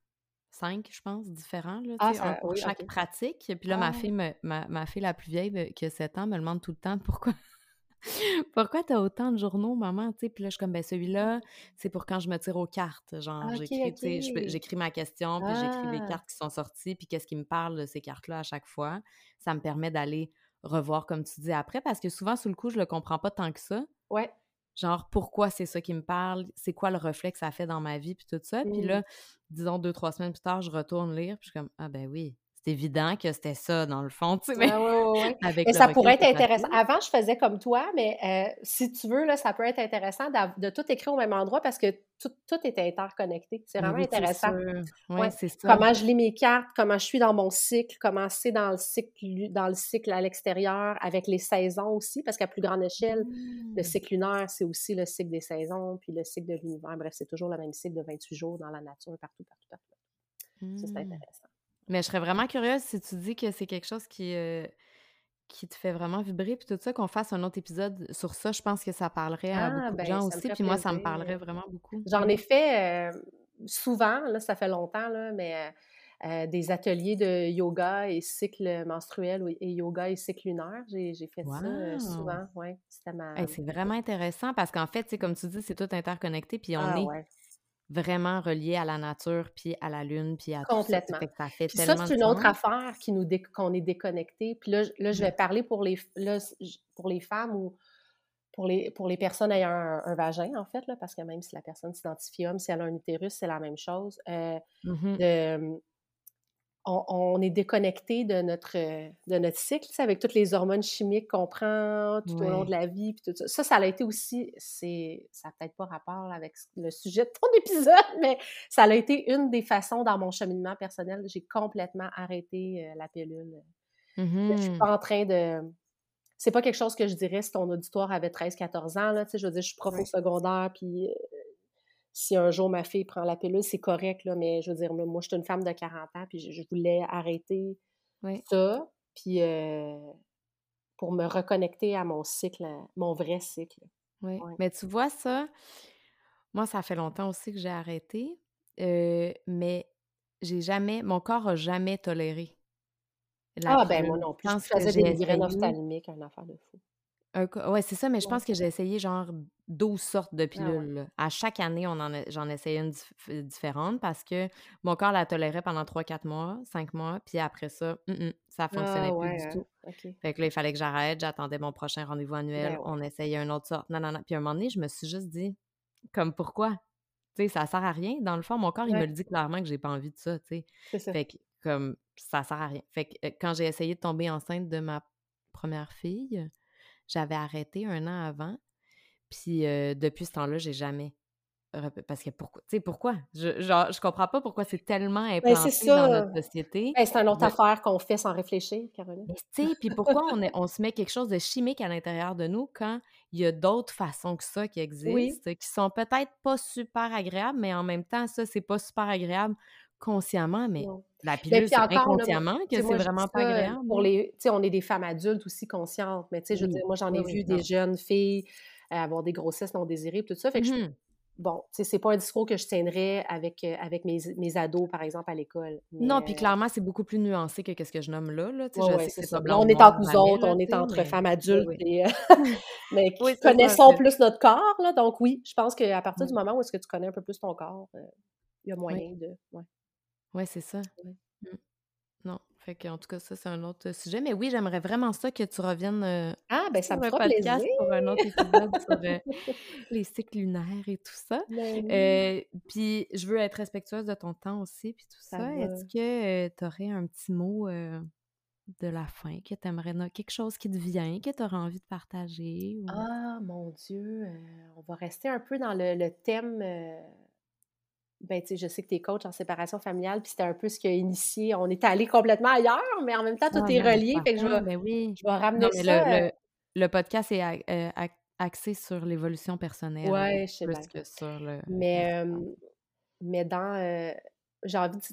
cinq, je pense, différents. Là, ah, pour chaque pratique. Puis là, ma, ah. fille ma, ma, fille la plus vieille, qui a 7 ans, me demande tout le temps pourquoi pourquoi t'as autant de journaux, maman? Puis là, je suis comme, ben celui-là, c'est pour quand je me tire aux cartes. Genre, j'écris ma question, puis j'écris les ah! cartes qui sont sorties, puis qu'est-ce qui me parle de ces cartes-là à chaque fois. Ça me permet d'aller revoir, comme tu dis, après, parce que souvent, sous le coup, je le comprends pas tant que ça. Ouais. Genre, pourquoi c'est ça qui me parle? C'est quoi le reflet que ça fait dans ma vie, puis tout ça? Puis mmh. là, disons, deux, trois semaines plus tard, je retourne lire, puis je suis comme, ah ben oui, c'est évident que c'était ça, dans le fond, tu sais. Mais, Avec ça pourrait être intéressant. Avant, je faisais comme toi, mais euh, si tu veux, là, ça peut être intéressant de tout écrire au même endroit parce que tout, tout est interconnecté. C'est vraiment intéressant. Oui, c'est ça. Comment je lis mes cartes, comment je suis dans mon cycle, comment c'est dans le cycle, dans le cycle à l'extérieur, avec les saisons aussi, parce qu'à plus grande échelle, le mmh. cycle lunaire, c'est aussi le cycle des saisons, puis le cycle de l'univers. Bref, c'est toujours le même cycle de 28 jours dans la nature, partout, partout, partout. Ça, c'est mmh. intéressant. Mais je serais vraiment curieuse si tu dis que c'est quelque chose qui, euh, qui te fait vraiment vibrer, puis tout ça, qu'on fasse un autre épisode sur ça. Je pense que ça parlerait à ah, beaucoup de ben, gens aussi, puis moi, ça me parlerait vraiment beaucoup. J'en ai fait, euh, souvent, là, ça fait longtemps, là, mais euh, des ateliers de yoga et cycle menstruel et yoga et cycle lunaire. J'ai fait ça souvent, ouais. c'est vraiment intéressant parce qu'en fait, comme tu dis, c'est tout interconnecté, puis on ah, est vraiment relié à la nature, puis à la lune, puis à Complètement. tout ça. Ça, ça c'est une autre affaire qui nous qu'on est déconnecté. Puis là, là, je vais parler pour les, pour les femmes ou pour les, pour les personnes ayant un, vagin, en fait, là, parce que même si la personne s'identifie homme, si elle a un utérus, c'est la même chose. Euh, mmh on, est déconnecté de notre, de notre cycle, avec toutes les hormones chimiques qu'on prend tout au long de la vie. Puis tout ça. ça, ça a été aussi, c'est, ça n'a peut-être pas rapport avec le sujet de ton épisode, mais ça a été une des façons dans mon cheminement personnel. J'ai complètement arrêté euh, la pilule. Je ne suis mmh pas en train de. C'est pas quelque chose que je dirais si ton auditoire avait 13-14 ans. Là, je veux dire, je suis prof au secondaire, puis euh, si un jour ma fille prend la pilule, c'est correct, là, mais je veux dire, moi, je suis une femme de 40 ans, puis je, voulais arrêter ça, puis euh, pour me reconnecter à mon cycle, mon vrai cycle. Oui, mais tu vois ça, moi, ça fait longtemps aussi que j'ai arrêté, euh, mais j'ai jamais, mon corps a jamais toléré. ah, ben moi non plus. Je, faisais des migraines ophtalmiques, un affaire de fou. Ouais, c'est ça, mais je pense que j'ai essayé genre 12 sortes de ah pilules. À chaque année, on en j'en essayais une différente parce que mon corps la tolérait pendant 3-4 mois, 5 mois, puis après ça, ça fonctionnait ah plus du tout. Fait que là, il fallait que j'arrête, j'attendais mon prochain rendez-vous annuel, ben on essayait une autre sorte. Non, non, non. Puis à un moment donné, je me suis juste dit, comme pourquoi? Tu sais, ça sert à rien. Dans le fond, mon corps, il me le dit clairement que j'ai pas envie de ça, tu sais. Fait que, comme, ça sert à rien. Fait que quand j'ai essayé de tomber enceinte de ma première fille, j'avais arrêté un an avant. Puis depuis ce temps-là, j'ai jamais. Parce que pourquoi? Tu sais, pourquoi? Je, genre, je comprends pas pourquoi c'est tellement ben, implanté dans notre société. Ben, c'est une autre affaire qu'on fait sans réfléchir, Caroline. Tu sais, puis pourquoi on, on se met quelque chose de chimique à l'intérieur de nous quand il y a d'autres façons que ça qui existent, qui sont peut-être pas super agréables, mais en même temps, ça, c'est pas super agréable consciemment, mais la pilule, c'est inconsciemment que c'est vraiment pas agréable. Pour les, on est des femmes adultes aussi conscientes, mais tu sais, je veux dire, moi, j'en ai vu des jeunes filles euh, avoir des grossesses non désirées, tout ça. Fait que mmh bon, c'est pas un discours que je tiendrais avec, euh, avec mes, mes, ados, par exemple, à l'école. Non, puis clairement, c'est beaucoup plus nuancé que ce que je nomme là. là. je sais ça. on est entre nous autres, on est entre femmes adultes, et, euh, mais qui connaissons plus notre corps. Là, donc oui, je pense qu'à partir du moment où est-ce que tu connais un peu plus ton corps, il y a moyen de... Oui, c'est ça. Mmh. Non. Fait que, en tout cas, ça, c'est un autre sujet. Mais oui, j'aimerais vraiment ça que tu reviennes euh, ah, ben, ça me fera plaisir. pour un autre épisode sur euh, les cycles lunaires et tout ça. Ben euh, puis, je veux être respectueuse de ton temps aussi, puis tout ça. Est-ce que tu aurais un petit mot de la fin que tu aimerais, quelque chose qui te vient, que tu aurais envie de partager? Ah, mon Dieu! on va rester un peu dans le, le thème ben, tu sais, je sais que tu es coach en séparation familiale, puis c'était un peu ce qui a initié. On est allé complètement ailleurs, mais en même temps, tout ah, est relié. Fait que je vais, ben oui. je vais ramener ça. Le, euh le, podcast est euh, axé sur l'évolution personnelle. Oui, je sais plus que sur le. Mais, mais dans. Euh, j'ai envie de.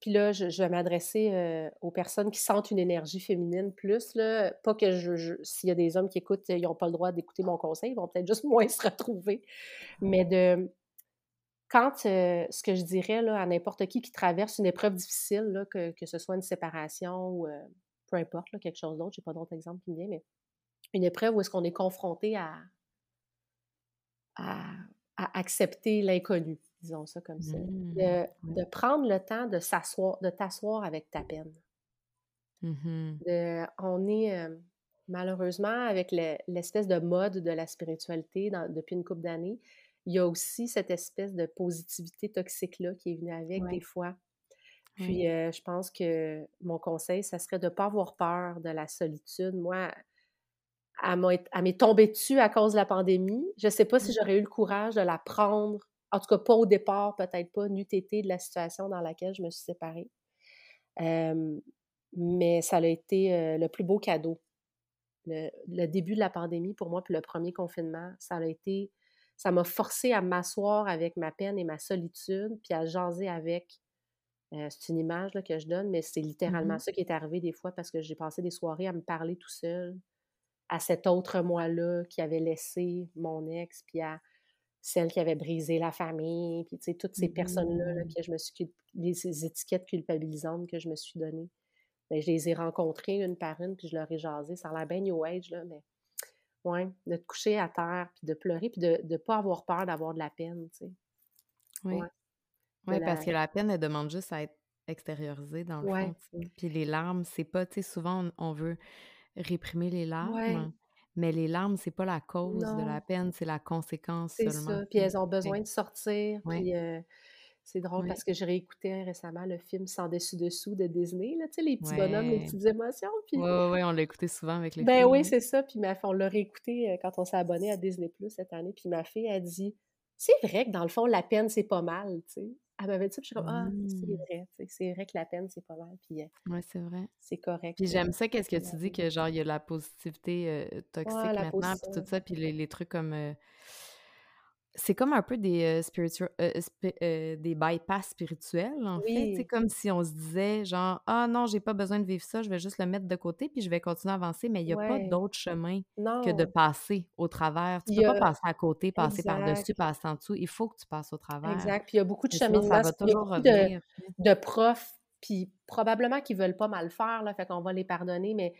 Puis là, je, vais m'adresser aux personnes qui sentent une énergie féminine plus. Là. Pas que je, s'il y a des hommes qui écoutent, ils n'ont pas le droit d'écouter mon conseil, ils vont peut-être juste moins se retrouver. Mais de quand ce que je dirais là, à n'importe qui qui traverse une épreuve difficile, là, que, que, ce soit une séparation ou peu importe, là, quelque chose d'autre, je n'ai pas d'autres exemples qui me viennent, mais une épreuve où est-ce qu'on est confronté à, à, accepter l'inconnu, disons ça comme ça. Mmh, de, prendre le temps de s'asseoir, de t'asseoir avec ta peine. Mmh on est malheureusement avec l'espèce de mode de la spiritualité depuis une couple d'années il y a aussi cette espèce de positivité toxique-là qui est venue avec des fois. Puis je pense que mon conseil, ça serait de ne pas avoir peur de la solitude. Moi, elle m'est tombée dessus à cause de la pandémie. Je ne sais pas si j'aurais eu le courage de la prendre, en tout cas pas au départ, peut-être pas, n'eût été de la situation dans laquelle je me suis séparée. mais ça a été le plus beau cadeau. Le, le, début de la pandémie, pour moi, puis le premier confinement, ça a été ça m'a forcé à m'asseoir avec ma peine et ma solitude, puis à jaser avec. Euh, c'est une image là, que je donne, mais c'est littéralement mmh ça qui est arrivé des fois parce que j'ai passé des soirées à me parler tout seul à cet autre moi-là qui avait laissé mon ex, puis à celle qui avait brisé la famille, puis tu sais, toutes ces personnes-là mmh. que je me suis, ces étiquettes culpabilisantes que je me suis données. mais ben, je les ai rencontrées une par une, puis je leur ai jasé. Ça a l'air bien New Age, là, mais ouais, de te coucher à terre, puis de pleurer, puis de ne pas avoir peur d'avoir de la peine, tu sais. Oui. Ouais. parce que la peine, elle demande juste à être extériorisée, dans le fond. Puis les larmes, c'est pas, tu sais, souvent, on veut réprimer les larmes. Mais les larmes, c'est pas la cause de la peine, c'est la conséquence seulement. C'est ça. Puis elles ont besoin de sortir. Puis c'est drôle parce que j'ai réécouté récemment le film Sans dessus-dessous de Disney, là, tu sais, les petits bonhommes, les petites émotions. Puis... Oui, oui, on l'a écouté souvent avec les Ben oui, c'est ça. Puis ma... on l'a réécouté quand on s'est abonné à Disney Plus cette année. Puis ma fille a dit C'est vrai que dans le fond, la peine, c'est pas mal, tu sais elle m'avait dit ça, puis je suis comme, ah, c'est mmh. vrai, c'est vrai que la peine, c'est pas mal, puis ouais, c'est vrai. C'est correct. Puis j'aime ça, qu'est-ce que tu dis, que genre, il y a la positivité toxique maintenant, puis tout ça, puis les, les trucs comme c'est comme un peu des, spiritual, des bypass spirituels, en fait. C'est comme si on se disait, genre, ah non, j'ai pas besoin de vivre ça, je vais juste le mettre de côté, puis je vais continuer à avancer, mais il n'y a pas d'autre chemin que de passer au travers. Tu peux pas passer à côté, passer par-dessus, passer en dessous. Il faut que tu passes au travers. Exact. Puis il y a beaucoup de chemins de, de profs, puis probablement qu'ils veulent pas mal faire, là, fait qu'on va les pardonner, mais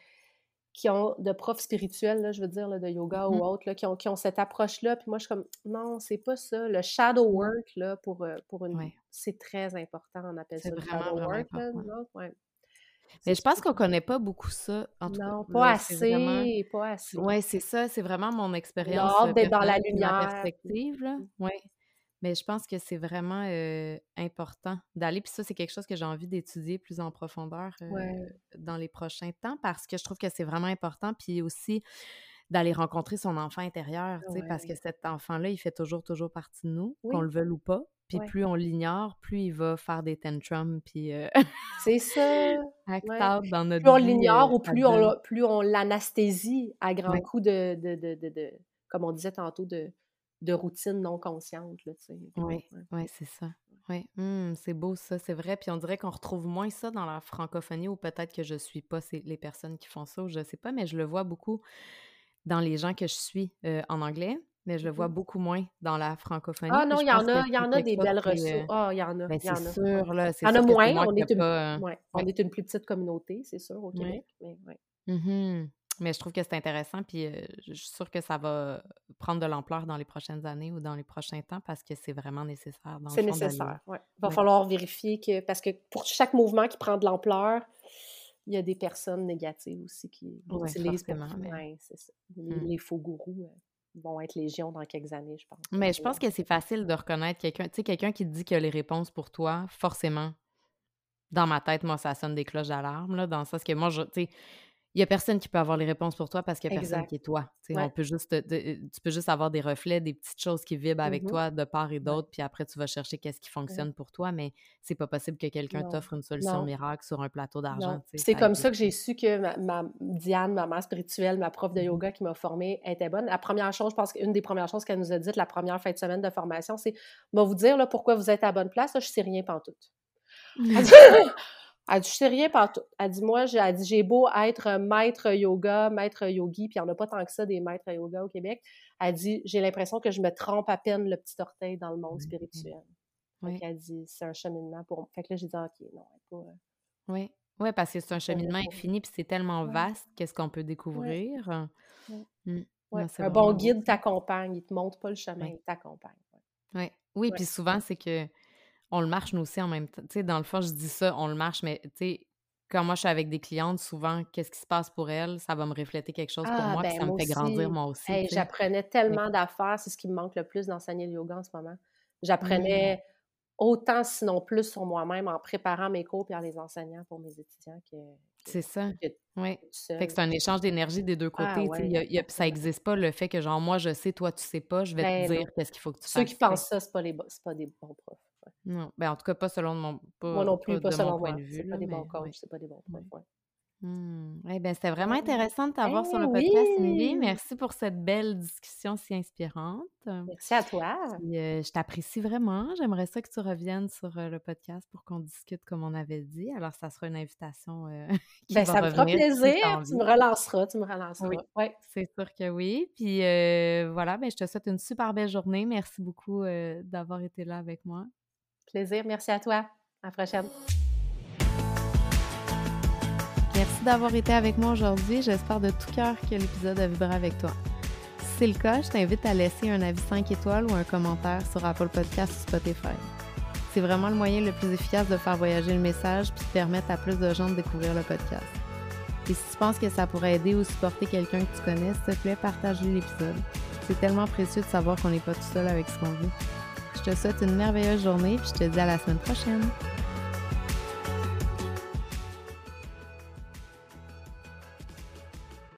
qui ont de profs spirituels, je veux dire, de yoga ou mmh. autre, qui, ont, qui ont cette approche-là. Puis moi, je suis comme, non, c'est pas ça. Le shadow work, là, pour, euh, pour une... C'est très important, on appelle ça le shadow work. Mais je pense qu'on connaît pas beaucoup ça. En tout non, pas, assez, pas assez. Oui, c'est ça. C'est vraiment mon expérience. Euh, d'être dans la lumière. perspective. Là. Ouais. Mais je pense que c'est vraiment important d'aller. Puis ça, c'est quelque chose que j'ai envie d'étudier plus en profondeur dans les prochains temps parce que je trouve que c'est vraiment important. Puis aussi d'aller rencontrer son enfant intérieur, parce que cet enfant-là, il fait toujours, toujours partie de nous, qu'on le veuille ou pas. Puis plus on l'ignore, plus il va faire des tantrums, puis... c'est ça! dans notre Plus on l'ignore ou plus on, plus on l'anesthésie à grands coups de, de, de, de, comme on disait tantôt, de de routine non consciente. Là, oui, ouais. c'est ça. Oui, mmh, c'est beau ça, c'est vrai. Puis on dirait qu'on retrouve moins ça dans la francophonie ou peut-être que je ne suis pas les personnes qui font ça ou je ne sais pas, mais je le vois beaucoup dans les gens que je suis en anglais, mais je le vois mmh beaucoup moins dans la francophonie. Ah non, il y en a, il y en a des belles ressources. Ah, il y en a. Ben, c'est sûr, là. Il y en a moins. On est, une, on est une plus petite communauté, c'est sûr, au Québec. Mais, ouais. Mmh mais je trouve que c'est intéressant, puis je suis sûre que ça va prendre de l'ampleur dans les prochaines années ou dans les prochains temps parce que c'est vraiment nécessaire. C'est nécessaire, oui. Il va falloir vérifier que, parce que pour chaque mouvement qui prend de l'ampleur, il y a des personnes négatives aussi qui utilisent mais... ça. Mmh. Les, faux gourous vont être légion dans quelques années, je pense. Mais je pense que c'est facile de reconnaître quelqu'un, tu sais, quelqu'un qui te dit qu'il a les réponses pour toi, forcément. Dans ma tête, moi, ça sonne des cloches d'alarme, là, dans le sens que moi, je, tu sais, il n'y a personne qui peut avoir les réponses pour toi parce qu'il n'y a personne qui est toi. On peut juste tu peux juste avoir des reflets, des petites choses qui vibrent avec mmh toi de part et d'autre, puis après tu vas chercher qu'est-ce qui fonctionne pour toi, mais c'est pas possible que quelqu'un t'offre une solution miracle sur un plateau d'argent. C'est comme ça que j'ai su que ma, Diane, ma mère spirituelle, ma prof de mmh yoga qui m'a formée, était bonne. La première chose, je pense qu'une des premières choses qu'elle nous a dites la première fin de semaine de formation, c'est « va vous dire là, pourquoi vous êtes à la bonne place, là, je sais rien pantoute. Elle dit, je sais rien partout. Elle dit, moi, j'ai, dit, j'ai beau être maître yoga, maître yogi, puis il n'y en a pas tant que ça des maîtres yoga au Québec. Elle dit, j'ai l'impression que je me trompe à peine le petit orteil dans le monde spirituel. Oui. elle dit, c'est un cheminement pour moi. Fait que là, j'ai dit, OK, non, pas. Euh, oui. Oui, parce que c'est un cheminement infini, puis c'est tellement vaste, qu'est-ce qu'on peut découvrir? Mmh. un bon guide t'accompagne, il te montre pas le chemin, il t'accompagne. Oui, oui puis souvent, c'est que on le marche nous aussi en même temps. Tu sais, dans le fond, je dis ça, on le marche, mais tu sais, quand moi je suis avec des clientes, souvent, qu'est-ce qui se passe pour elles, ça va me refléter quelque chose pour ah, moi, puis ben, ça me fait grandir moi aussi. J'apprenais tellement d'affaires, c'est ce qui me manque le plus d'enseigner le yoga en ce moment. J'apprenais autant, sinon plus, sur moi-même en préparant mes cours et en les enseignant pour mes étudiants que. c'est ça. oui. Fait que c'est un échange d'énergie des deux ah côtés. ça n'existe pas le fait que, genre, moi, je sais, toi, tu sais pas, je vais te ben dire qu'est-ce qu'il faut que tu fasses. Ceux qui pensent ça, ce pas, pas des bons profs. Non, ben en tout cas, pas selon mon Moi non plus, pas, selon mon point de vue. C'est pas des bons coachs, c'est pas des bons profs. Mmh. Eh bien, c'était vraiment intéressant de t'avoir sur le eh podcast, Émilie. Merci pour cette belle discussion si inspirante. Merci à toi. je t'apprécie vraiment. J'aimerais ça que tu reviennes sur le podcast pour qu'on discute comme on avait dit. Alors, ça sera une invitation qui ben, ça me fera plaisir. tu me relanceras, tu me relanceras. Oui, ouais. c'est sûr que oui. Puis voilà, ben, je te souhaite une super belle journée. Merci beaucoup d'avoir été là avec moi. Plaisir. Merci à toi. À la prochaine. Merci d'avoir été avec moi aujourd'hui. J'espère de tout cœur que l'épisode a vibré avec toi. Si c'est le cas, je t'invite à laisser un avis 5 étoiles ou un commentaire sur Apple Podcast ou Spotify. C'est vraiment le moyen le plus efficace de faire voyager le message puis de permettre à plus de gens de découvrir le podcast. Et si tu penses que ça pourrait aider ou supporter quelqu'un que tu connais, s'il te plaît, partage l'épisode. C'est tellement précieux de savoir qu'on n'est pas tout seul avec ce qu'on vit. Je te souhaite une merveilleuse journée puis je te dis à la semaine prochaine.